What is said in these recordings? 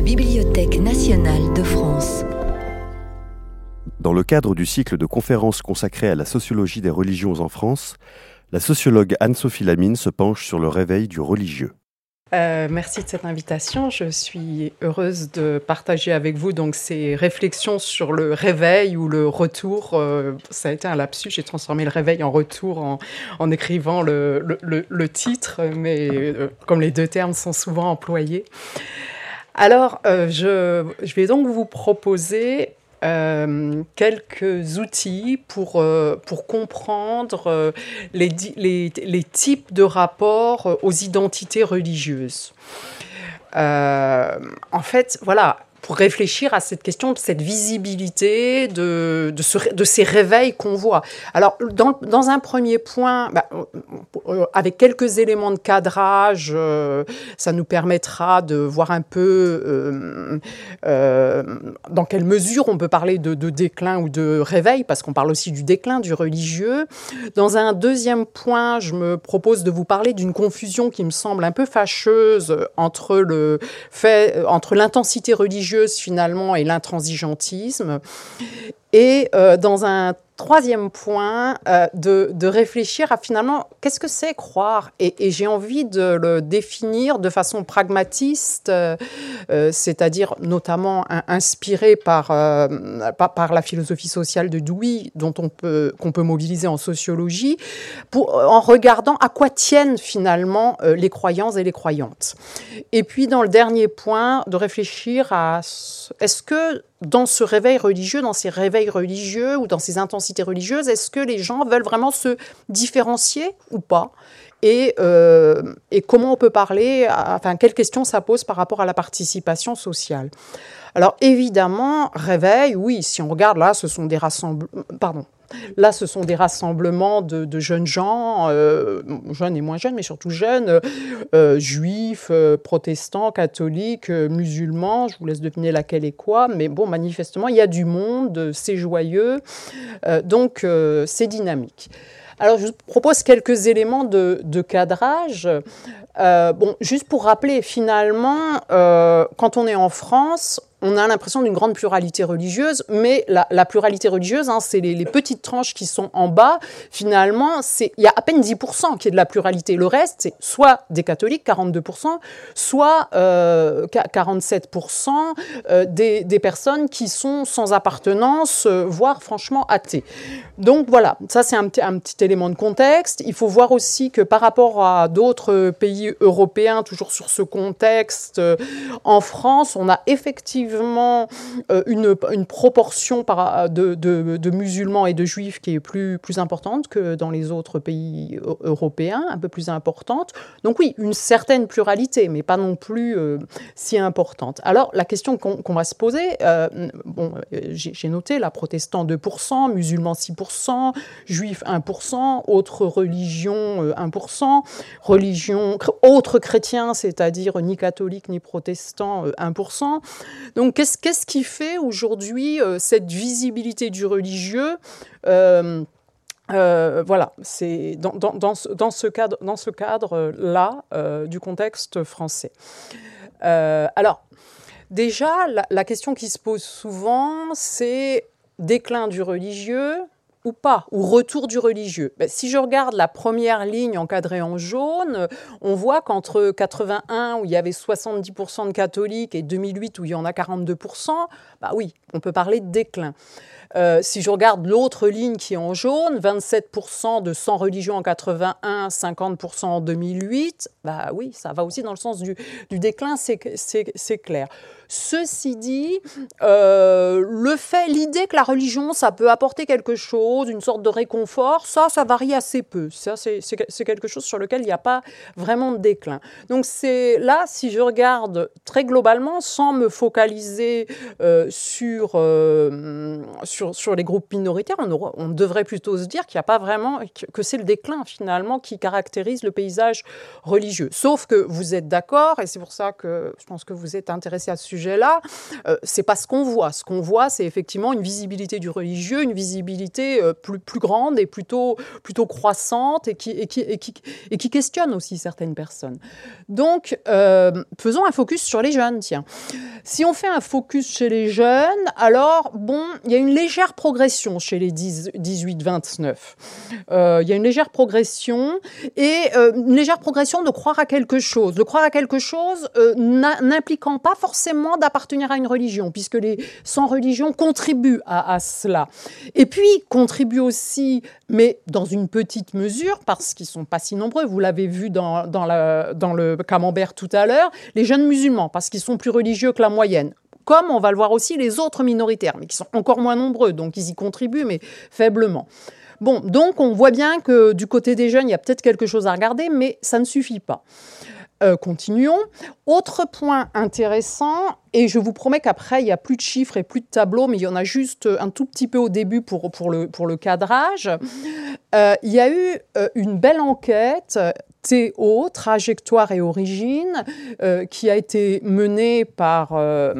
la Bibliothèque nationale de France. Dans le cadre du cycle de conférences consacré à la sociologie des religions en France, la sociologue Anne-Sophie Lamine se penche sur le réveil du religieux. Euh, merci de cette invitation. Je suis heureuse de partager avec vous donc ces réflexions sur le réveil ou le retour. Euh, ça a été un lapsus. J'ai transformé le réveil en retour en, écrivant le, titre, mais euh, comme les deux termes sont souvent employés. Alors, je, je, vais donc vous proposer euh, quelques outils pour, euh, comprendre euh, les, types de rapports aux identités religieuses. en fait, voilà, pour réfléchir à cette question de cette visibilité, de, de, ces réveils qu'on voit. Alors, dans, dans, un premier point, bah, euh, avec quelques éléments de cadrage, euh, ça nous permettra de voir un peu euh, dans quelle mesure on peut parler de, de déclin ou de réveil, parce qu'on parle aussi du déclin du religieux. Dans un deuxième point, je me propose de vous parler d'une confusion qui me semble un peu fâcheuse entre l'intensité religieuse finalement et l'intransigeantisme. Et euh, dans un troisième point, euh, de, réfléchir à finalement qu'est-ce que c'est croire? Et, j'ai envie de le définir de façon pragmatiste, euh, c'est-à-dire notamment inspiré par, par, la philosophie sociale de Dewey, dont on peut qu'on peut mobiliser en sociologie, en regardant à quoi tiennent finalement les croyants et les croyantes. Et puis dans le dernier point, de réfléchir à est-ce que dans ce réveil religieux, dans ces réveils religieux ou dans ces intensités religieuses, est-ce que les gens veulent vraiment se différencier ou pas? Et, euh, et, comment on peut parler, enfin, quelles questions ça pose par rapport à la participation sociale? Alors, évidemment, réveil, oui, si on regarde là, ce sont des rassemblements, pardon, Là, ce sont des rassemblements de, jeunes gens, euh, jeunes et moins jeunes, mais surtout jeunes, euh, juifs, euh, protestants, catholiques, musulmans. Je vous laisse deviner laquelle est quoi. Mais bon, manifestement, il y a du monde, c'est joyeux, donc c'est dynamique. Alors, je vous propose quelques éléments de, de cadrage. bon, juste pour rappeler, finalement, quand on est en France, on a l'impression d'une grande pluralité religieuse, mais la, pluralité religieuse, hein, c'est les, petites tranches qui sont en bas. Finalement, il y a à peine 10% qui est de la pluralité. Le reste, c'est soit des catholiques, 42%, soit 47% euh, euh, des, personnes qui sont sans appartenance, euh, voire franchement athées. Donc voilà, ça c'est un, un petit élément de contexte. Il faut voir aussi que par rapport à d'autres pays européens, toujours sur ce contexte, en France, on a effectivement euh, une, une, proportion par, de, de, musulmans et de juifs qui est plus, plus importante que dans les autres pays européens, un peu plus importante. Donc oui, une certaine pluralité, mais pas non plus euh, si importante. Alors la question qu'on va se poser, euh, bon, j'ai noté la protestant 2%, musulmans 6%, juifs 1%, autres religions 1%, religion, autres chrétiens, c'est-à-dire ni catholiques ni protestants 1%. Donc qu'est-ce qui fait aujourd'hui euh, cette visibilité du religieux euh, euh, voilà, c'est dans, ce cadre, dans ce cadre-là du contexte français. alors, déjà, la, question qui se pose souvent, c'est déclin du religieux, ou pas, ou retour du religieux. Ben, si je regarde la première ligne encadrée en jaune, on voit qu'entre 81, où il y avait 70% de catholiques, et 2008, où il y en a 42%, bah oui, on peut parler de déclin. Euh, si je regarde l'autre ligne qui est en jaune, 27% de sans religion en 81, 50% en 2008, bah oui, ça va aussi dans le sens du, du déclin, c'est clair. Ceci dit, euh, le fait, l'idée que la religion, ça peut apporter quelque chose, une sorte de réconfort, ça, ça varie assez peu. Ça, c'est quelque chose sur lequel il n'y a pas vraiment de déclin. Donc c'est là, si je regarde très globalement, sans me focaliser euh, sur, euh, sur, sur, les groupes minoritaires, on, on devrait plutôt se dire qu'il n'y a pas vraiment, que c'est le déclin finalement qui caractérise le paysage religieux. Sauf que vous êtes d'accord, et c'est pour ça que je pense que vous êtes intéressé à ce sujet sujet-là, euh, c'est pas ce qu'on voit. Ce qu'on voit, c'est effectivement une visibilité du religieux, une visibilité euh, plus, plus grande et plutôt, plutôt croissante et qui, et, qui, et, qui, questionne aussi certaines personnes. Donc, euh, faisons un focus sur les jeunes, tiens. Si on fait un focus chez les jeunes, alors, bon, il y a une légère progression chez les 18-29. Euh, il y a une légère progression et une légère progression de croire à quelque chose. De croire à quelque chose n'impliquant pas forcément d'appartenir à une religion, puisque les sans religion contribuent à, cela. Et puis, contribuent aussi, mais dans une petite mesure, parce qu'ils ne sont pas si nombreux, vous l'avez vu dans, dans, le camembert tout à l'heure, les jeunes musulmans, parce qu'ils sont plus religieux que la moyenne comme on va le voir aussi les autres minoritaires, mais qui sont encore moins nombreux, donc ils y contribuent, mais faiblement. Bon, donc on voit bien que du côté des jeunes, il y a peut-être quelque chose à regarder, mais ça ne suffit pas. Euh, continuons. Autre point intéressant, et je vous promets qu'après, il n'y a plus de chiffres et plus de tableaux, mais il y en a juste un tout petit peu au début pour, pour, le, pour le cadrage. Euh, il y a eu euh, une belle enquête TO, Trajectoire et Origine, euh, qui a été menée par euh,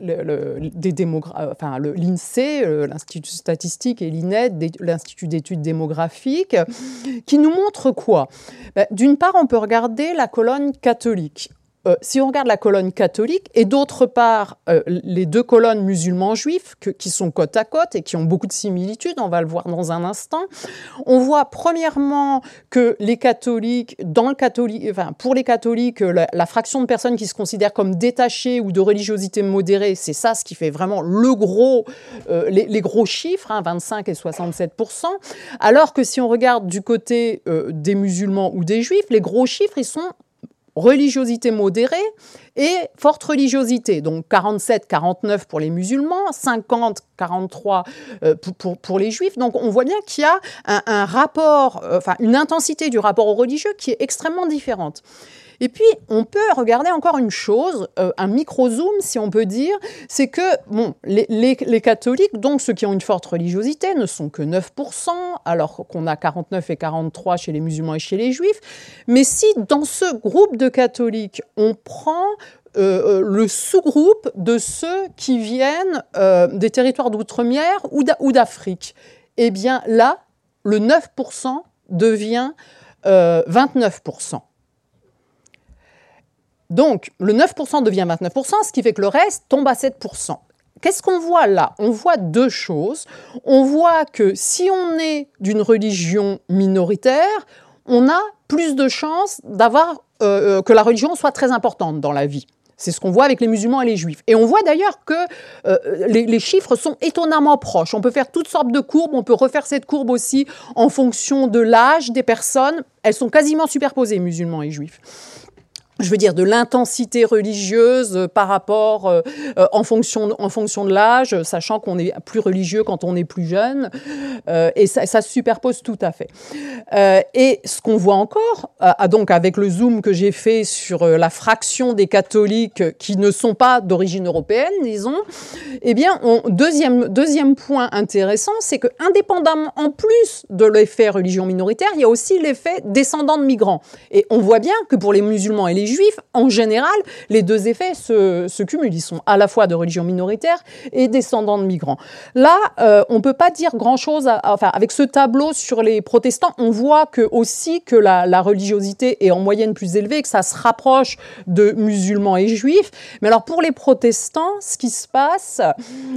l'INSEE, euh, l'Institut statistique, et l'INED, l'Institut d'études démographiques, qui nous montre quoi? Ben, D'une part, on peut regarder la colonne catholique. Euh, si on regarde la colonne catholique et d'autre part euh, les deux colonnes musulmans-juifs qui sont côte à côte et qui ont beaucoup de similitudes, on va le voir dans un instant, on voit premièrement que les catholiques, dans le pour les catholiques, la, fraction de personnes qui se considèrent comme détachées ou de religiosité modérée, c'est ça ce qui fait vraiment le gros, euh, les, gros chiffres, 25 hein, et 67% alors que si on regarde du côté des musulmans ou des juifs, les gros chiffres, ils sont religiosité modérée et forte religiosité. Donc 47, 49 pour les musulmans, 50, 43 euh, pour, pour, les juifs. Donc on voit bien qu'il y a un, rapport, euh, enfin une intensité du rapport au religieux qui est extrêmement différente. Et puis, on peut regarder encore une chose, euh, un micro-zoom, si on peut dire, c'est que bon, les, catholiques, donc ceux qui ont une forte religiosité, ne sont que 9%, alors qu'on a 49 et 43 chez les musulmans et chez les juifs. Mais si dans ce groupe de catholiques, on prend euh, euh, le sous-groupe de ceux qui viennent des territoires d'outre-mer ou d'Afrique, eh bien là, le 9% devient 29%. Donc, le 9% devient 29%, ce qui fait que le reste tombe à 7%. Qu'est-ce qu'on voit là? On voit deux choses. On voit que si on est d'une religion minoritaire, on a plus de chances d'avoir euh, euh, que la religion soit très importante dans la vie. C'est ce qu'on voit avec les musulmans et les juifs. Et on voit d'ailleurs que euh, les, les, chiffres sont étonnamment proches. On peut faire toutes sortes de courbes, on peut refaire cette courbe aussi en fonction de l'âge des personnes. Elles sont quasiment superposées, musulmans et juifs je veux dire, de l'intensité religieuse par rapport, euh, euh, en, fonction, en fonction de l'âge, sachant qu'on est plus religieux quand on est plus jeune, euh, et ça, se superpose tout à fait. et ce qu'on voit encore, donc avec le zoom que j'ai fait sur la fraction des catholiques qui ne sont pas d'origine européenne, disons, eh bien, deuxième, deuxième point intéressant, c'est que indépendamment, en plus de l'effet religion minoritaire, il y a aussi l'effet descendant de migrants. Et on voit bien que pour les musulmans et les juifs, en général, les deux effets se, cumulent. Ils sont à la fois de religion minoritaire et descendants de migrants. Là, euh, on ne peut pas dire grand-chose. Enfin, avec ce tableau sur les protestants, on voit que aussi que la, religiosité est en moyenne plus élevée, que ça se rapproche de musulmans et juifs. Mais alors pour les protestants, ce qui se passe,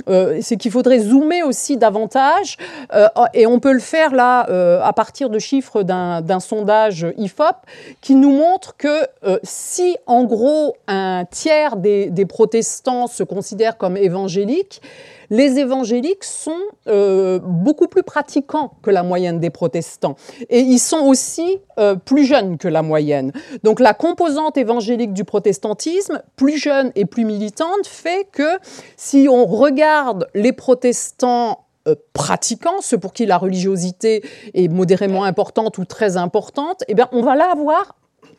euh, c'est qu'il faudrait zoomer aussi davantage, euh, et on peut le faire là à partir de chiffres d'un sondage IFOP qui nous montre que si en gros un tiers des, protestants se considèrent comme évangéliques, les évangéliques sont euh, beaucoup plus pratiquants que la moyenne des protestants. Et ils sont aussi euh, plus jeunes que la moyenne. Donc la composante évangélique du protestantisme, plus jeune et plus militante, fait que si on regarde les protestants euh, pratiquants, ceux pour qui la religiosité est modérément importante ou très importante, eh bien, on va là avoir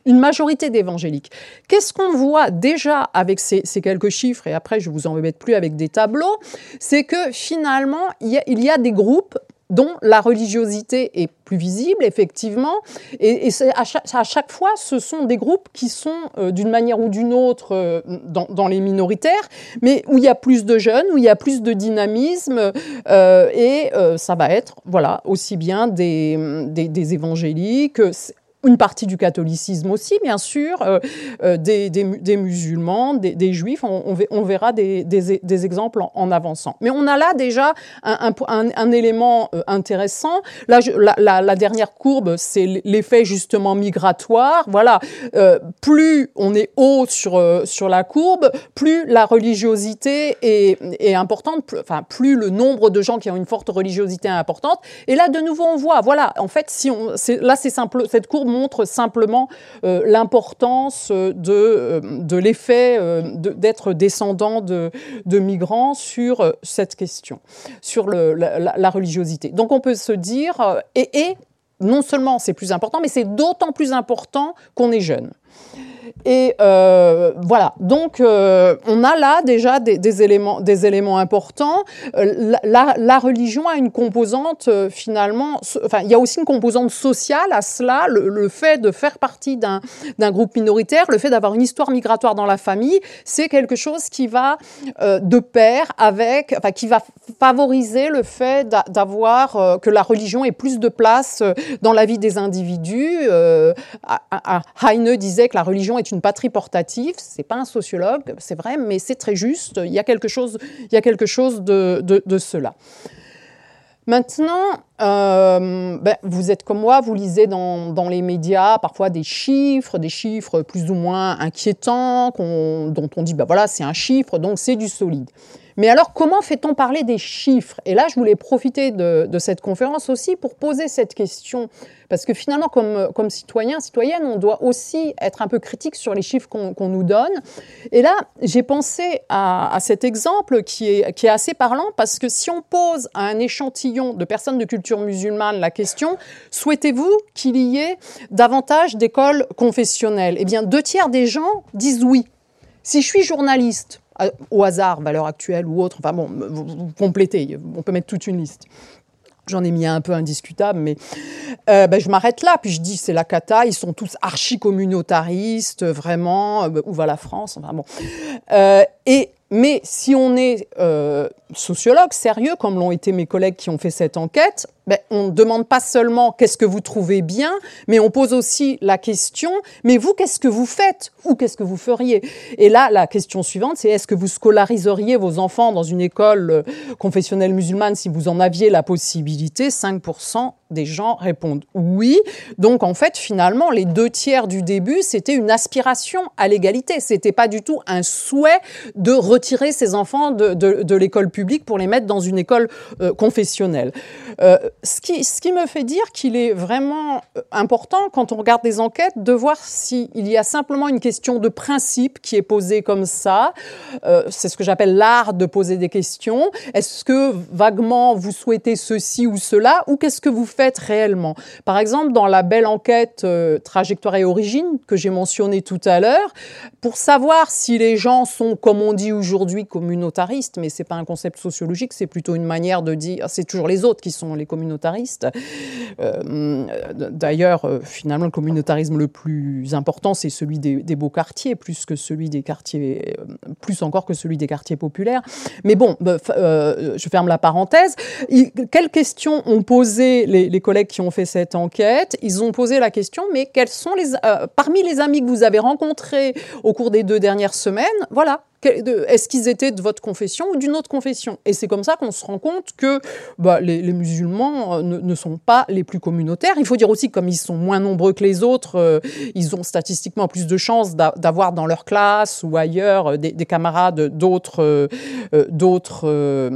une majorité d'évangéliques. Qu'est-ce qu'on voit déjà avec ces, quelques chiffres, et après je vous en embête plus avec des tableaux, c'est que finalement, il y, a, des groupes dont la religiosité est plus visible, effectivement. Et, à, chaque, fois, ce sont des groupes qui sont, euh, d'une manière ou d'une autre, euh, dans, les minoritaires, mais où il y a plus de jeunes, où il y a plus de dynamisme. Euh, et ça va être, voilà, aussi bien des, des évangéliques, une partie du catholicisme aussi, bien sûr, euh, euh, des, des, musulmans, des, juifs, on, verra des, exemples en, avançant. Mais on a là déjà un, élément euh, intéressant. Là, la, dernière courbe, c'est l'effet justement migratoire. Voilà, plus on est haut sur, sur la courbe, plus la religiosité est, est importante, plus, enfin, plus le nombre de gens qui ont une forte religiosité est importante. Et là, de nouveau, on voit, voilà, en fait, si on, là, c'est simple, cette courbe montre simplement euh, l'importance de, euh, de l'effet euh, d'être descendant de, de, migrants sur cette question, sur le, la, religiosité. Donc on peut se dire, et non seulement c'est plus important, mais c'est d'autant plus important qu'on est jeune. Et euh, voilà, donc euh, on a là déjà des, éléments, des éléments importants. Euh, la, religion a une composante finalement, enfin il y a aussi une composante sociale à cela, le, fait de faire partie d'un groupe minoritaire, le fait d'avoir une histoire migratoire dans la famille, c'est quelque chose qui va de pair avec, enfin qui va favoriser le fait d'avoir que la religion ait plus de place dans la vie des individus. Heine disait que la religion est une patrie portative. C'est pas un sociologue, c'est vrai, mais c'est très juste. Il y a quelque chose, il y quelque chose de, cela. Maintenant, euh, ben, vous êtes comme moi, vous lisez dans, dans, les médias parfois des chiffres, des chiffres plus ou moins inquiétants, dont on dit, ben voilà, c'est un chiffre, donc c'est du solide. Mais alors, comment fait-on parler des chiffres? Et là, je voulais profiter de, cette conférence aussi pour poser cette question parce que finalement, comme, comme citoyen, citoyenne, on doit aussi être un peu critique sur les chiffres qu'on nous donne. Et là, j'ai pensé à, cet exemple qui est assez parlant parce que si on pose à un échantillon de personnes de culture musulmane la question souhaitez-vous qu'il y ait davantage d'écoles confessionnelles? Eh bien, deux tiers des gens disent oui. Si je suis journaliste, au hasard, valeur actuelle ou autre, enfin bon, vous complétez, on peut mettre toute une liste. J'en ai mis un peu indiscutable, mais euh, ben, je m'arrête là. Puis je dis, c'est la cata, ils sont tous archi-communautaristes, vraiment, euh, où va la France enfin, bon. Euh, et mais si on est euh, sociologue sérieux, comme l'ont été mes collègues qui ont fait cette enquête, ben, on ne demande pas seulement qu'est-ce que vous trouvez bien, mais on pose aussi la question, mais vous, qu'est-ce que vous faites ou qu'est-ce que vous feriez? Et là, la question suivante, c'est est-ce que vous scolariseriez vos enfants dans une école euh, confessionnelle musulmane si vous en aviez la possibilité? 5% des gens répondent oui. Donc en fait, finalement, les deux tiers du début, c'était une aspiration à l'égalité. C'était pas du tout un souhait de retirer ses enfants de, l'école publique pour les mettre dans une école euh, confessionnelle. Euh, ce, qui, me fait dire qu'il est vraiment euh, important, quand on regarde des enquêtes, de voir s'il y a simplement une question de principe qui est posée comme ça. C'est ce que j'appelle l'art de poser des questions. Est-ce que vaguement vous souhaitez ceci ou cela, ou qu'est-ce que vous faites réellement Par exemple, dans la belle enquête Trajectoire et Origine que j'ai mentionnée tout à l'heure, pour savoir si les gens sont, comme on dit aujourd'hui, communautaristes, mais c'est pas un concept sociologique, c'est plutôt une manière de dire, c'est toujours les autres qui sont les communautaristes. Euh, d'ailleurs, euh, finalement, le communautarisme le plus important, c'est celui des, beaux quartiers, plus que celui des quartiers, euh, plus encore que celui des quartiers populaires. Mais bon, je ferme la parenthèse. Quelles questions ont posé les, collègues qui ont fait cette enquête Ils ont posé la question, mais quels sont les, parmi les amis que vous avez rencontrés au cours des deux dernières semaines, voilà, est-ce qu'ils étaient de votre confession ou d'une autre confession? Et c'est comme ça qu'on se rend compte que bah, les, musulmans euh, ne, sont pas les plus communautaires. Il faut dire aussi, comme ils sont moins nombreux que les autres, euh, ils ont statistiquement plus de chances d'avoir dans leur classe ou ailleurs euh, des, camarades d'autres d'autres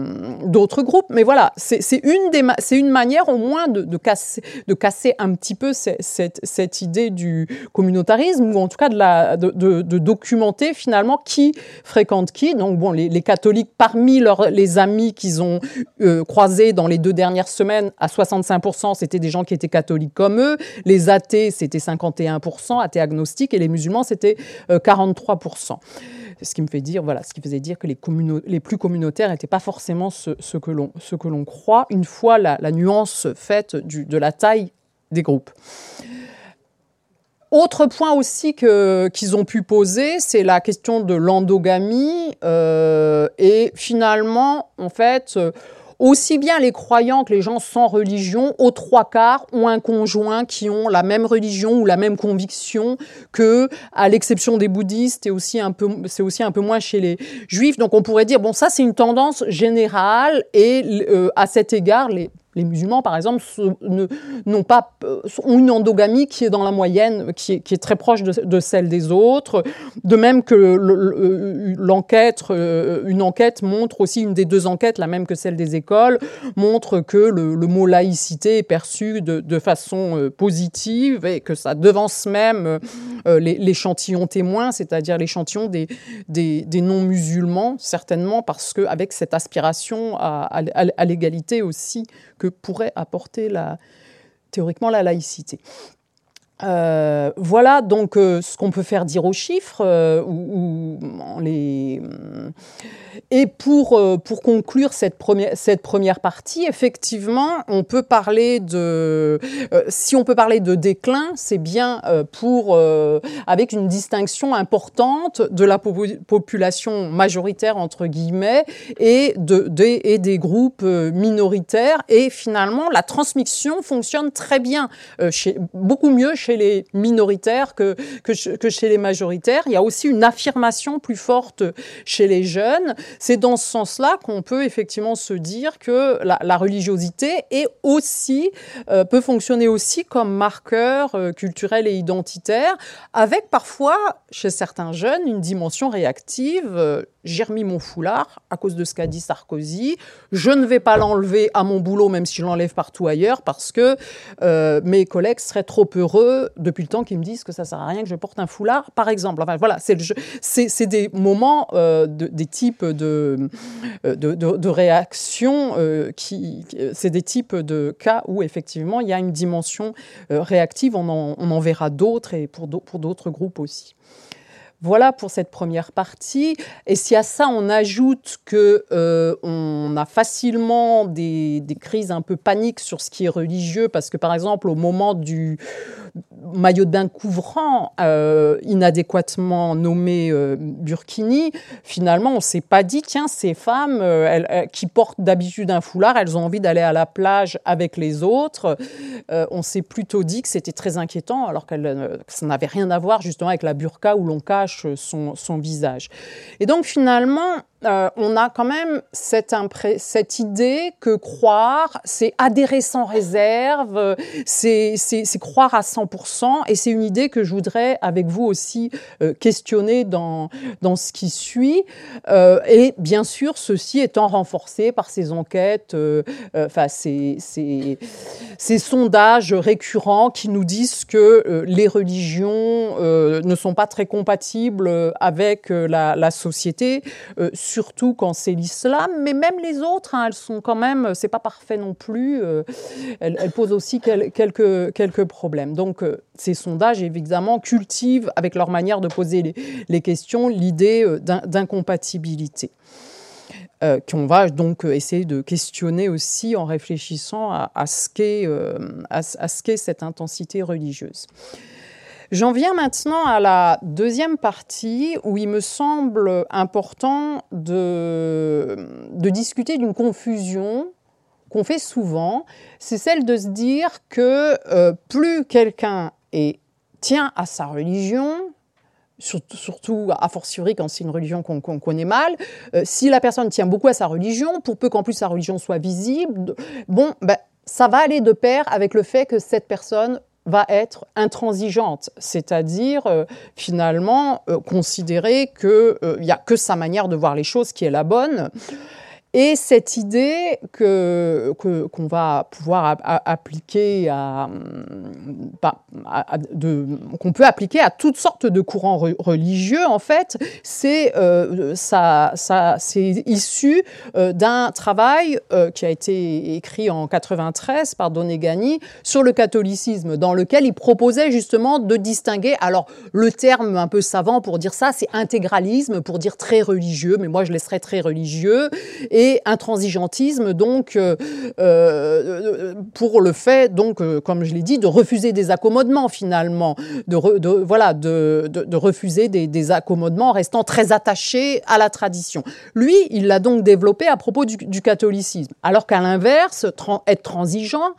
d'autres groupes. Mais voilà, c'est une, une manière au moins de, casser, de casser un petit peu cette, idée du communautarisme, ou en tout cas de documenter finalement qui fréquente qui? Donc bon, les, catholiques, parmi les amis qu'ils ont euh, croisés dans les deux dernières semaines, à 65%, c'était des gens qui étaient catholiques comme eux. Les athées, c'était 51%, athées agnostiques, et les musulmans, c'était 43%. Ce qui me fait dire, voilà, ce qui faisait dire que les, les plus communautaires n'étaient pas forcément ce, ce que l'on croit, une fois la, nuance faite du, de la taille des groupes. Autre point aussi qu'ils ont pu poser, c'est la question de l'endogamie. Euh, et finalement, en fait, aussi bien les croyants que les gens sans religion, aux trois quarts, ont un conjoint qui ont la même religion ou la même conviction que, à l'exception des bouddhistes, et aussi un peu, c'est aussi un peu moins chez les juifs. Donc on pourrait dire, bon, ça c'est une tendance générale, et euh, à cet égard, les les musulmans, par exemple, n'ont pas, euh, ont une endogamie qui est dans la moyenne, qui est, très proche de, celle des autres. De même que l'enquête, euh, une enquête montre aussi, une des deux enquêtes, la même que celle des écoles, montre que le, mot laïcité est perçu de, façon euh, positive et que ça devance même l'échantillon témoin, c'est-à-dire l'échantillon des, non-musulmans, certainement, parce qu'avec cette aspiration à l'égalité aussi que pourrait apporter théoriquement la laïcité. Euh, voilà donc euh, ce qu'on peut faire dire aux chiffres euh, ou, les... et pour, pour conclure cette première, cette première partie effectivement on peut parler de si on peut parler de déclin c'est bien pour avec une distinction importante de la population majoritaire entre guillemets et de, et des groupes minoritaires. Et finalement la transmission fonctionne très bien chez beaucoup mieux chez les minoritaires que, que, chez les majoritaires. Il y a aussi une affirmation plus forte chez les jeunes. C'est dans ce sens-là qu'on peut effectivement se dire que la, religiosité est aussi, euh, peut fonctionner aussi comme marqueur euh, culturel et identitaire, avec parfois, chez certains jeunes, une dimension réactive. Euh, j'ai remis mon foulard à cause de ce qu'a dit Sarkozy. Je ne vais pas l'enlever à mon boulot, même si je l'enlève partout ailleurs, parce que mes collègues seraient trop heureux depuis le temps qu'ils me disent que ça sert à rien que je porte un foulard, par exemple. Enfin voilà, c'est des moments, euh, des types de de, de, réactions euh, qui, c'est des types de cas où effectivement il y a une dimension réactive. On en, verra d'autres et pour d'autres groupes aussi. Voilà pour cette première partie. Et si à ça on ajoute que euh, on a facilement des, des, crises un peu paniques sur ce qui est religieux, parce que par exemple au moment du maillot de bain couvrant euh, inadéquatement nommé euh, Burkini, finalement, on s'est pas dit, tiens, ces femmes euh, qui portent d'habitude un foulard, elles ont envie d'aller à la plage avec les autres. on s'est plutôt dit que c'était très inquiétant, alors que ça n'avait rien à voir justement avec la burqa où l'on cache son visage. Et donc finalement, euh, on a quand même cette, idée que croire, c'est adhérer sans réserve, c'est croire à 100%, et c'est une idée que je voudrais avec vous aussi euh, questionner dans, dans ce qui suit. Euh, et bien sûr, ceci étant renforcé par ces enquêtes, enfin ces, ces, sondages récurrents qui nous disent que les religions ne sont pas très compatibles avec la, société surtout quand c'est l'islam, mais même les autres, hein, elles sont quand même, c'est pas parfait non plus, euh, elles, posent aussi quelques, quelques problèmes. Donc euh, ces sondages, évidemment, cultivent avec leur manière de poser les, questions l'idée euh, qu'on va donc essayer de questionner aussi en réfléchissant à, à ce qu'est cette intensité religieuse. J'en viens maintenant à la deuxième partie où il me semble important de, discuter d'une confusion qu'on fait souvent, c'est celle de se dire que euh, plus quelqu'un tient à sa religion, surtout a fortiori quand c'est une religion qu'on connaît mal, euh, si la personne tient beaucoup à sa religion, pour peu qu'en plus sa religion soit visible, bon, ben, ça va aller de pair avec le fait que cette personne va être intransigeante, c'est-à-dire euh, finalement euh, considérer qu'il n'y a que sa manière de voir les choses qui est la bonne. Et cette idée que qu'on va pouvoir appliquer à, qu'on peut appliquer à toutes sortes de courants religieux, en fait, c'est euh, ça, issu euh, d'un travail euh, qui a été écrit en 93 par Donegani sur le catholicisme, dans lequel il proposait justement de distinguer. Alors le terme un peu savant pour dire ça, c'est intégralisme pour dire très religieux, mais moi je laisserais très religieux et et intransigeantisme, donc euh, euh, pour le fait, donc euh, comme je l'ai dit, de refuser des accommodements finalement, de, voilà, de, refuser des, accommodements restant très attachés à la tradition. Lui, il l'a donc développé à propos du, catholicisme, alors qu'à l'inverse, être transigeant,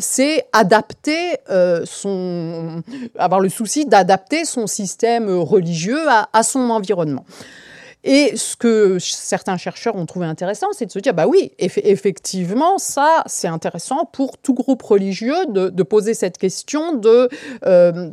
c'est adapter son, avoir le souci d'adapter son système religieux à son environnement. Et ce que certains chercheurs ont trouvé intéressant, c'est de se dire, bah oui, effectivement, ça, c'est intéressant pour tout groupe religieux de, poser cette question de, euh,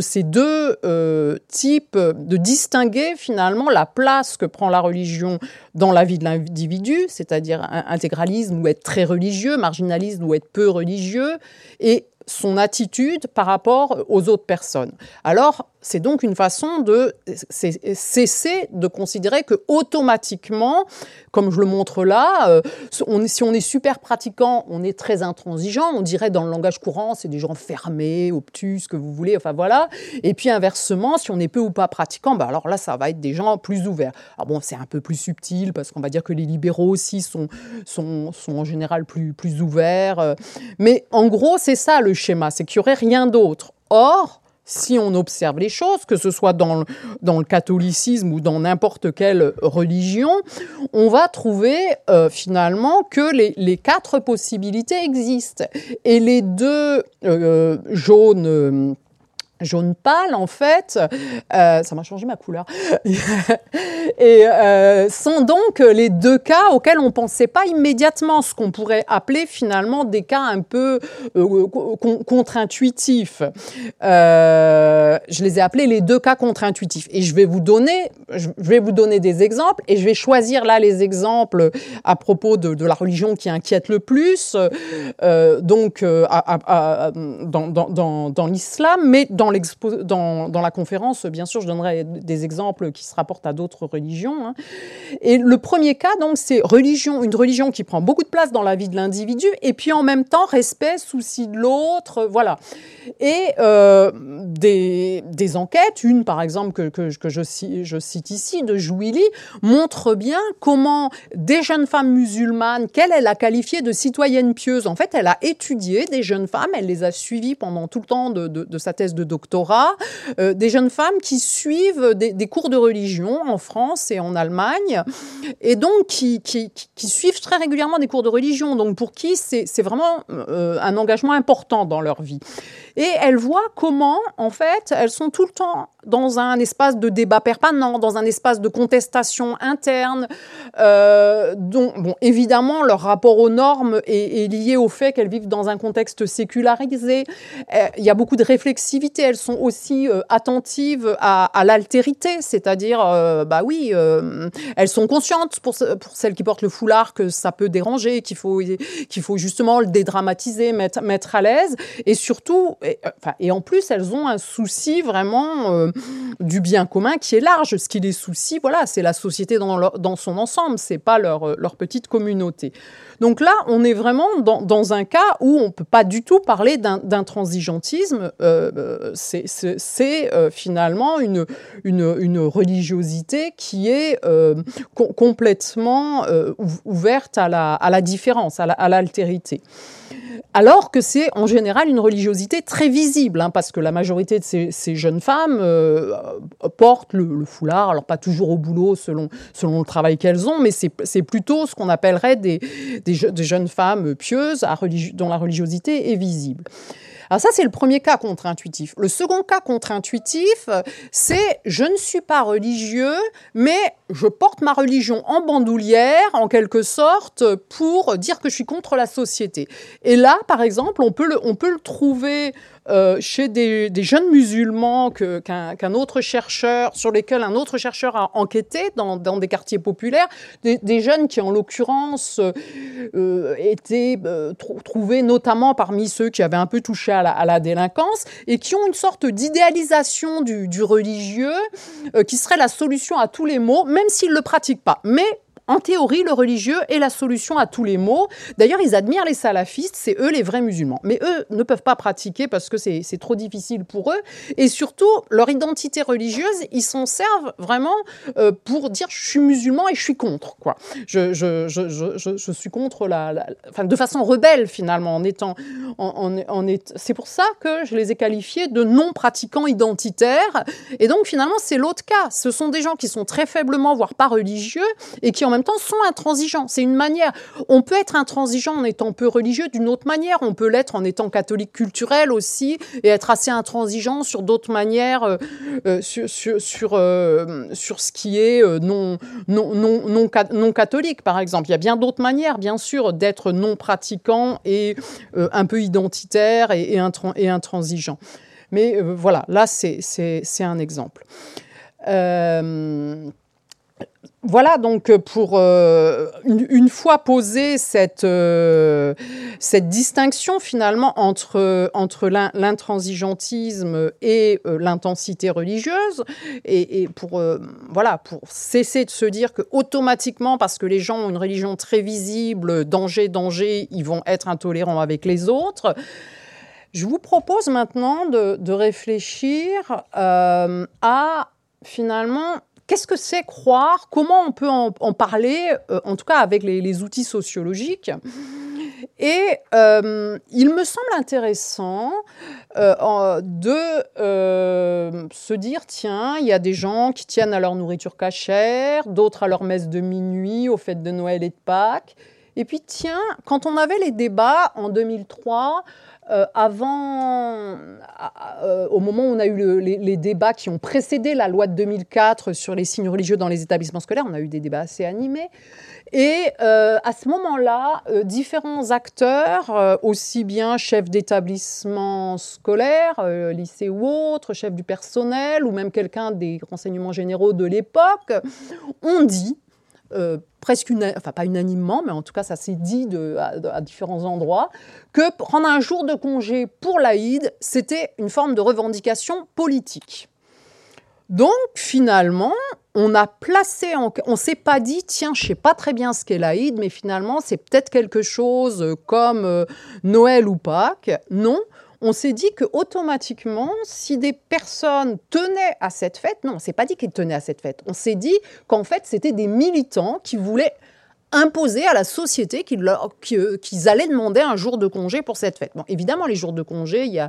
ces deux euh, types, de distinguer finalement la place que prend la religion dans la vie de l'individu, c'est-à-dire intégralisme ou être très religieux, marginalisme ou être peu religieux, et son attitude par rapport aux autres personnes. Alors, c'est donc une façon de cesser de considérer que automatiquement, comme je le montre là, euh, si on est super pratiquant, on est très intransigeant. On dirait dans le langage courant, c'est des gens fermés, obtus, ce que vous voulez. Enfin voilà. Et puis inversement, si on est peu ou pas pratiquant, bah alors là, ça va être des gens plus ouverts. Alors bon, c'est un peu plus subtil parce qu'on va dire que les libéraux aussi sont, sont, sont en général plus, plus ouverts. Euh. Mais en gros, c'est ça le schéma, c'est qu'il n'y aurait rien d'autre. Or, si on observe les choses, que ce soit dans le, catholicisme ou dans n'importe quelle religion, on va trouver euh, finalement que les, quatre possibilités existent. Et les deux euh, jaunes jaune pâle en fait, euh, ça m'a changé ma couleur, et euh, sont donc les deux cas auxquels on pensait pas immédiatement, ce qu'on pourrait appeler finalement des cas un peu euh, contre-intuitifs. je les ai appelés les deux cas contre-intuitifs, et je vais vous donner, je vais vous donner des exemples, et je vais choisir là les exemples à propos de, la religion qui inquiète le plus, donc dans, dans l'islam, mais dans dans, la conférence, bien sûr, je donnerai des exemples qui se rapportent à d'autres religions. Hein. Et le premier cas, donc, c'est religion, une religion qui prend beaucoup de place dans la vie de l'individu, et puis en même temps, respect, souci de l'autre, voilà. Et euh, des, des, enquêtes, une par exemple que, que, que je, je, cite ici, de Jouili, montre bien comment des jeunes femmes musulmanes, qu'elle, elle a qualifiées de citoyennes pieuses, en fait, elle a étudié des jeunes femmes, elle les a suivies pendant tout le temps de, de, de sa thèse de doctorat doctorat, euh, des jeunes femmes qui suivent des, cours de religion en France et en Allemagne, et donc qui, qui, suivent très régulièrement des cours de religion, donc pour qui c'est vraiment euh, un engagement important dans leur vie. Et elles voient comment, en fait, elles sont tout le temps dans un espace de débat permanent, dans un espace de contestation interne, euh, dont, bon, évidemment, leur rapport aux normes est, lié au fait qu'elles vivent dans un contexte sécularisé. Euh, il y a beaucoup de réflexivité. Elles sont aussi euh, attentives à, l'altérité, c'est-à-dire, bah oui, elles sont conscientes pour, pour celles qui portent le foulard que ça peut déranger, qu'il faut, qu'il faut justement le dédramatiser, mettre, mettre à l'aise, et surtout, et, enfin, et en plus, elles ont un souci vraiment du bien commun qui est large. Ce qui les soucie, voilà, c'est la société dans, son ensemble, c'est pas leur, leur petite communauté. Donc là, on est vraiment dans, un cas où on peut pas du tout parler d'intransigeantisme. Euh, c'est euh, finalement une, religiosité qui est euh, complètement ouverte à la différence, à l'altérité alors que c'est en général une religiosité très visible, hein, parce que la majorité de ces, jeunes femmes euh, portent le, foulard, alors pas toujours au boulot selon, le travail qu'elles ont, mais c'est plutôt ce qu'on appellerait des, des, jeunes femmes pieuses dont la religiosité est visible. Alors ça, c'est le premier cas contre-intuitif. Le second cas contre-intuitif, c'est je ne suis pas religieux, mais je porte ma religion en bandoulière, en quelque sorte, pour dire que je suis contre la société. Et là, par exemple, on peut le, on peut le trouver euh, chez des, jeunes musulmans qu'un autre chercheur, sur lesquels un autre chercheur a enquêté dans, des quartiers populaires, des, jeunes qui en l'occurrence euh, étaient trouvés notamment parmi ceux qui avaient un peu touché à la, délinquance et qui ont une sorte d'idéalisation du, du, religieux qui serait la solution à tous les maux, même s'ils ne le pratiquent pas. Mais en théorie, le religieux est la solution à tous les maux. D'ailleurs, ils admirent les salafistes, c'est eux les vrais musulmans. Mais eux ne peuvent pas pratiquer parce que c'est trop difficile pour eux. Et surtout, leur identité religieuse, ils s'en servent vraiment euh, pour dire je suis musulman et je suis contre. Quoi. Je, suis contre la, Enfin, de façon rebelle finalement, en étant. En, en, est... C'est pour ça que je les ai qualifiés de non-pratiquants identitaires. Et donc, finalement, c'est l'autre cas. Ce sont des gens qui sont très faiblement, voire pas religieux, et qui en même temps sont intransigeants. C'est une manière. On peut être intransigeant en étant peu religieux d'une autre manière. On peut l'être en étant catholique culturel aussi et être assez intransigeant sur d'autres manières, euh, euh, sur, sur, sur, euh, sur, ce qui est non, non, non, non, catholique, par exemple. Il y a bien d'autres manières, bien sûr, d'être non pratiquant et un peu identitaire et, et, intransigeant. Mais voilà, là, c'est un exemple. Voilà donc pour euh, une, fois posée cette, euh, cette distinction finalement entre, entre l'intransigeantisme et euh, l'intensité religieuse et, pour voilà pour cesser de se dire que automatiquement parce que les gens ont une religion très visible danger danger ils vont être intolérants avec les autres je vous propose maintenant de, de réfléchir à finalement Qu'est-ce que c'est croire? Comment on peut en, parler, euh, en tout cas avec les, outils sociologiques? Et euh, il me semble intéressant euh, de se dire, tiens, il y a des gens qui tiennent à leur nourriture cachère, d'autres à leur messe de minuit, aux fêtes de Noël et de Pâques. Et puis, tiens, quand on avait les débats en 2003 euh, avant, euh, au moment où on a eu les, débats qui ont précédé la loi de 2004 sur les signes religieux dans les établissements scolaires, on a eu des débats assez animés. Et euh, à ce moment-là, différents acteurs, aussi bien chefs d'établissement scolaire, lycée ou autre, chefs du personnel, ou même quelqu'un des renseignements généraux de l'époque, ont dit presque, une, enfin pas unanimement, mais en tout cas ça s'est dit à, différents endroits, que prendre un jour de congé pour l'Aïd, c'était une forme de revendication politique. Donc finalement, on a placé, on s'est pas dit, tiens, je sais pas très bien ce qu'est l'Aïd, mais finalement c'est peut-être quelque chose comme euh, Noël ou Pâques. Non, on s'est dit que automatiquement, si des personnes tenaient à cette fête, non, on s'est pas dit qu'ils tenaient à cette fête. On s'est dit qu'en fait, c'était des militants qui voulaient imposer à la société qu'ils allaient demander un jour de congé pour cette fête. Évidemment, les jours de congé,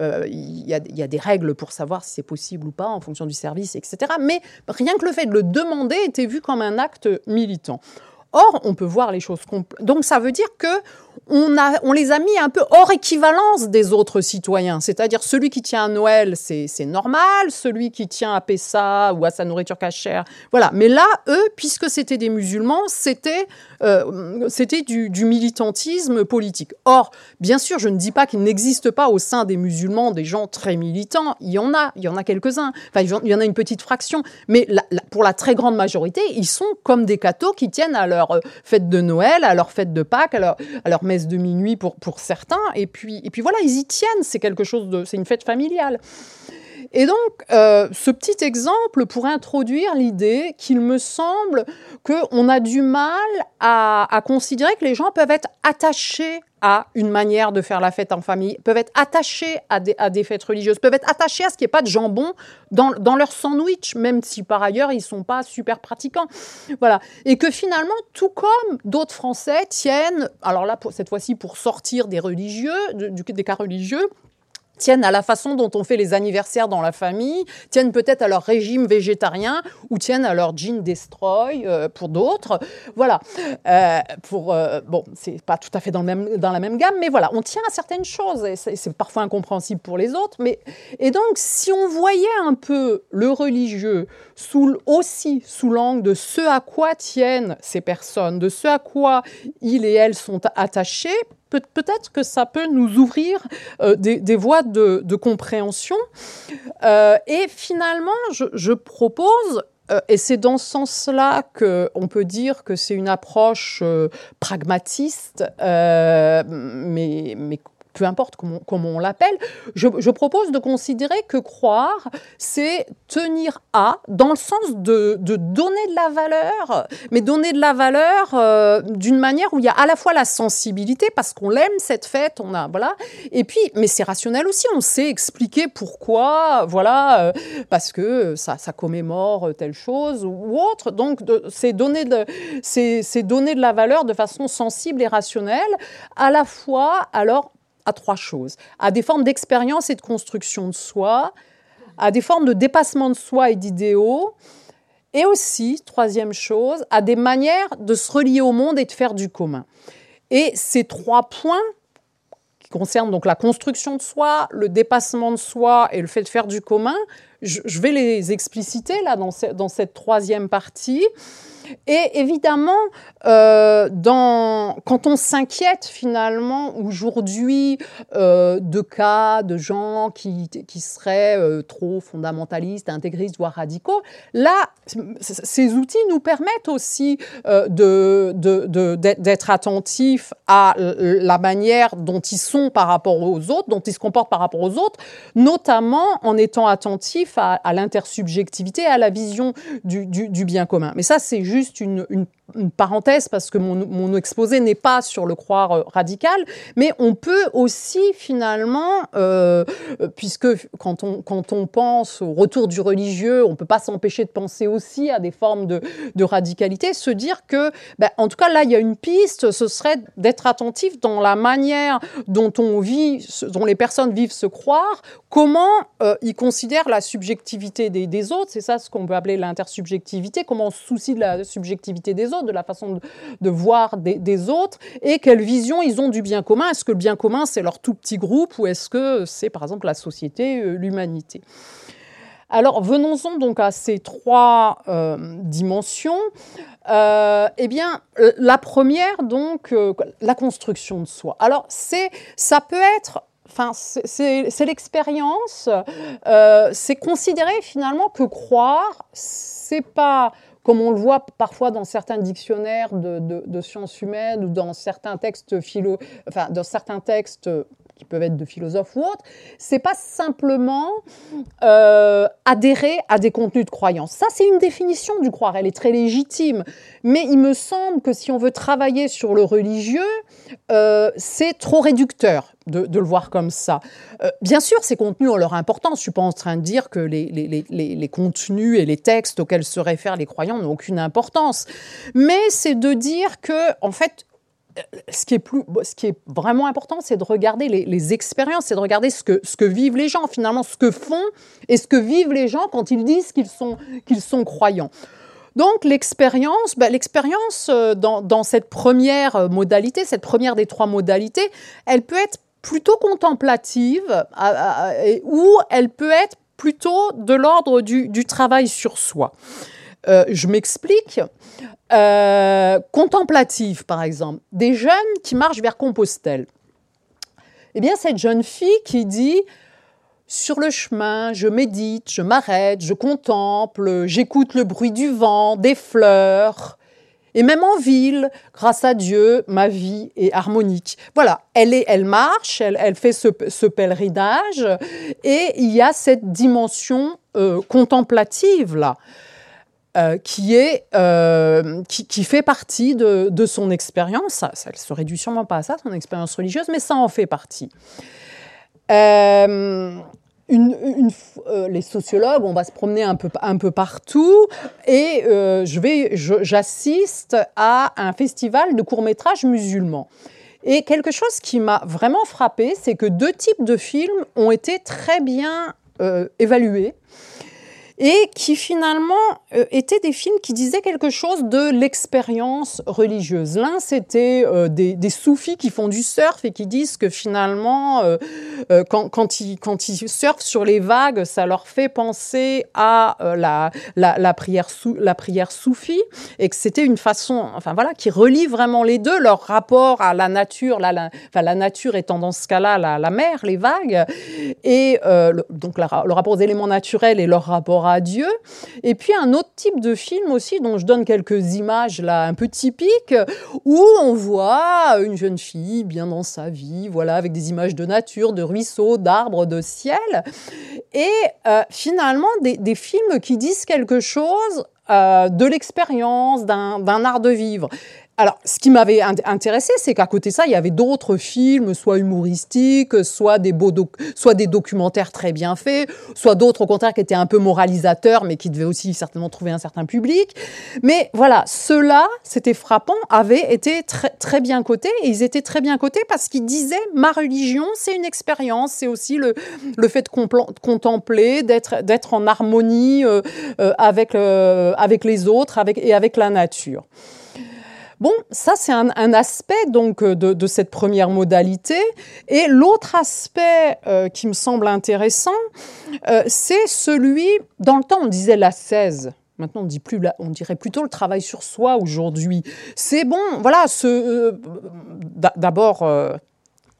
euh, il, y a, des règles pour savoir si c'est possible ou pas en fonction du service, etc. Mais rien que le fait de le demander était vu comme un acte militant. Or, on peut voir les choses. Donc, ça veut dire que on, a, on les a mis un peu hors équivalence des autres citoyens. C'est-à-dire, celui qui tient à Noël, c'est normal. Celui qui tient à Pessa ou à sa nourriture cachère, voilà. Mais là, eux, puisque c'était des musulmans, c'était euh, du, militantisme politique. Or, bien sûr, je ne dis pas qu'il n'existe pas au sein des musulmans des gens très militants. Il y en a, il y en a quelques-uns. Enfin, il y en a une petite fraction. Mais pour la très grande majorité, ils sont comme des cathos qui tiennent à leur euh, fête de Noël, à leur fête de Pâques, à leur, messe de minuit pour, pour certains. Et puis, et puis voilà, ils y tiennent. C'est quelque chose de, c'est une fête familiale. Et donc, euh, ce petit exemple pourrait introduire l'idée qu'il me semble qu'on a du mal à, considérer que les gens peuvent être attachés à une manière de faire la fête en famille, peuvent être attachés à des, fêtes religieuses, peuvent être attachés à ce qu'il n'y ait pas de jambon dans, leur sandwich, même si par ailleurs ils ne sont pas super pratiquants. Voilà. Et que finalement, tout comme d'autres Français tiennent, alors là, cette fois-ci pour sortir des religieux, des cas religieux, tiennent à la façon dont on fait les anniversaires dans la famille, tiennent peut-être à leur régime végétarien ou tiennent à leur jean destroy euh, pour d'autres. Voilà. Euh, pour euh, bon, c'est pas tout à fait dans, le même, dans la même gamme, mais voilà, on tient à certaines choses et c'est parfois incompréhensible pour les autres. Mais et donc, si on voyait un peu le religieux sous, aussi sous l'angle de ce à quoi tiennent ces personnes, de ce à quoi ils et elles sont attachés, peut-être que ça peut nous ouvrir des, voies de, compréhension. et finalement, je, propose et c'est dans ce sens-là qu'on peut dire que c'est une approche pragmatiste, mais, mais peu importe comment, on l'appelle, je, propose de considérer que croire, c'est tenir à, dans le sens de, donner de la valeur, mais donner de la valeur euh, d'une manière où il y a à la fois la sensibilité, parce qu'on l'aime cette fête, on a, voilà, et puis, mais c'est rationnel aussi, on sait expliquer pourquoi, voilà, euh, parce que ça, commémore telle chose ou autre, donc c'est donner, donner de la valeur de façon sensible et rationnelle, à la fois, alors, à trois choses. À des formes d'expérience et de construction de soi, à des formes de dépassement de soi et d'idéaux, et aussi, troisième chose, à des manières de se relier au monde et de faire du commun. Et ces trois points, qui concernent donc la construction de soi, le dépassement de soi et le fait de faire du commun, je, vais les expliciter là dans, cette troisième partie. Et évidemment, euh, quand on s'inquiète finalement aujourd'hui euh, de cas de gens qui, qui seraient euh, trop fondamentalistes, intégristes, voire radicaux, là, ces outils nous permettent aussi de, d'être attentifs à la manière dont ils sont par rapport aux autres, dont ils se comportent par rapport aux autres, notamment en étant attentifs à, l'intersubjectivité, à la vision du, du, du bien commun. Mais ça, c'est juste une, une parenthèse parce que mon, exposé n'est pas sur le croire euh, radical, mais on peut aussi finalement, euh, puisque quand on, quand on pense au retour du religieux, on ne peut pas s'empêcher de penser aussi à des formes de, radicalité, se dire que, ben, en tout cas là, il y a une piste, ce serait d'être attentif dans la manière dont on vit, dont les personnes vivent se croire, comment euh, ils considèrent la subjectivité des, des autres, c'est ça ce qu'on peut appeler l'intersubjectivité, comment on se soucie de la subjectivité des autres de la façon de, voir des, autres, et quelle vision ils ont du bien commun. Est-ce que le bien commun, c'est leur tout petit groupe, ou est-ce que c'est, par exemple, la société, euh, l'humanité? Alors venons-en donc à ces trois euh, dimensions. Euh, eh bien, la première donc, la construction de soi. Alors c'est, ça peut être Enfin, c'est l'expérience, c'est considérer finalement que croire, c'est pas comme on le voit parfois dans certains dictionnaires de, sciences humaines ou dans certains textes philo, dans certains textes qui peuvent être de philosophes ou autres, c'est pas simplement euh, adhérer à des contenus de croyance. Ça, c'est une définition du croire, elle est très légitime. Mais il me semble que si on veut travailler sur le religieux, euh, c'est trop réducteur de, le voir comme ça. Euh, bien sûr, ces contenus ont leur importance. Je suis pas en train de dire que les, contenus et les textes auxquels se réfèrent les croyants n'ont aucune importance. Mais c'est de dire que, en fait, ce qui est, plus, ce qui est vraiment important, c'est de regarder les, expériences, c'est de regarder ce que, vivent les gens, finalement, ce que font et ce que vivent les gens quand ils disent qu'ils sont, croyants. Donc l'expérience, ben, l'expérience euh, dans, cette première euh, modalité, cette première des trois modalités, elle peut être plutôt contemplative ou elle peut être plutôt de l'ordre du travail sur soi. Euh, je m'explique. Euh, contemplative, par exemple. Des jeunes qui marchent vers Compostelle. Eh bien, cette jeune fille qui dit sur le chemin, je médite, je m'arrête, je contemple, j'écoute le bruit du vent, des fleurs. Et même en ville, grâce à Dieu, ma vie est harmonique. Voilà, elle, est, elle marche, elle, fait ce, pèlerinage, et il y a cette dimension euh, contemplative là. Euh, qui, est, euh, qui, fait partie de, son expérience. Ça ne se réduit sûrement pas à ça, son expérience religieuse, mais ça en fait partie. Euh, une, les sociologues, on va se promener un peu, un peu partout et je vais, j'assiste à un festival de courts-métrages musulmans. Et quelque chose qui m'a vraiment frappé, c'est que deux types de films ont été très bien évalués et qui finalement euh, étaient des films qui disaient quelque chose de l'expérience religieuse. L'un, c'était euh, des, des, soufis qui font du surf et qui disent que finalement, euh, quand, ils, surfent sur les vagues, ça leur fait penser à la, prière sou, soufie et que c'était une façon, enfin voilà, qui relie vraiment les deux, leur rapport à la nature, la, nature étant dans ce cas-là la, mer, les vagues, et donc le rapport aux éléments naturels et leur rapport à Dieu. Et puis un autre type de film aussi, dont je donne quelques images là un peu typiques, où on voit une jeune fille bien dans sa vie, voilà, avec des images de nature, de ruisseaux, d'arbres, de ciel. Et euh, finalement, des, films qui disent quelque chose euh, de l'expérience, d'un art de vivre. Alors, ce qui m'avait intéressé, c'est qu'à côté de ça, il y avait d'autres films, soit humoristiques, soit des, beaux soit des documentaires très bien faits, soit d'autres, au contraire, qui étaient un peu moralisateurs, mais qui devaient aussi certainement trouver un certain public. Mais voilà, ceux-là, c'était frappant, avaient été très, bien cotés, et ils étaient très bien cotés parce qu'ils disaient, ma religion, c'est une expérience, c'est aussi le, fait de contempler, d'être en harmonie euh, euh, avec, euh, avec les autres et avec la nature. Bon, ça c'est un, aspect donc euh, de, cette première modalité. Et l'autre aspect euh, qui me semble intéressant, euh, c'est celui, dans le temps on disait la 16. Maintenant, on dit plus, on dirait plutôt le travail sur soi aujourd'hui. C'est bon, voilà. Ce, d'abord,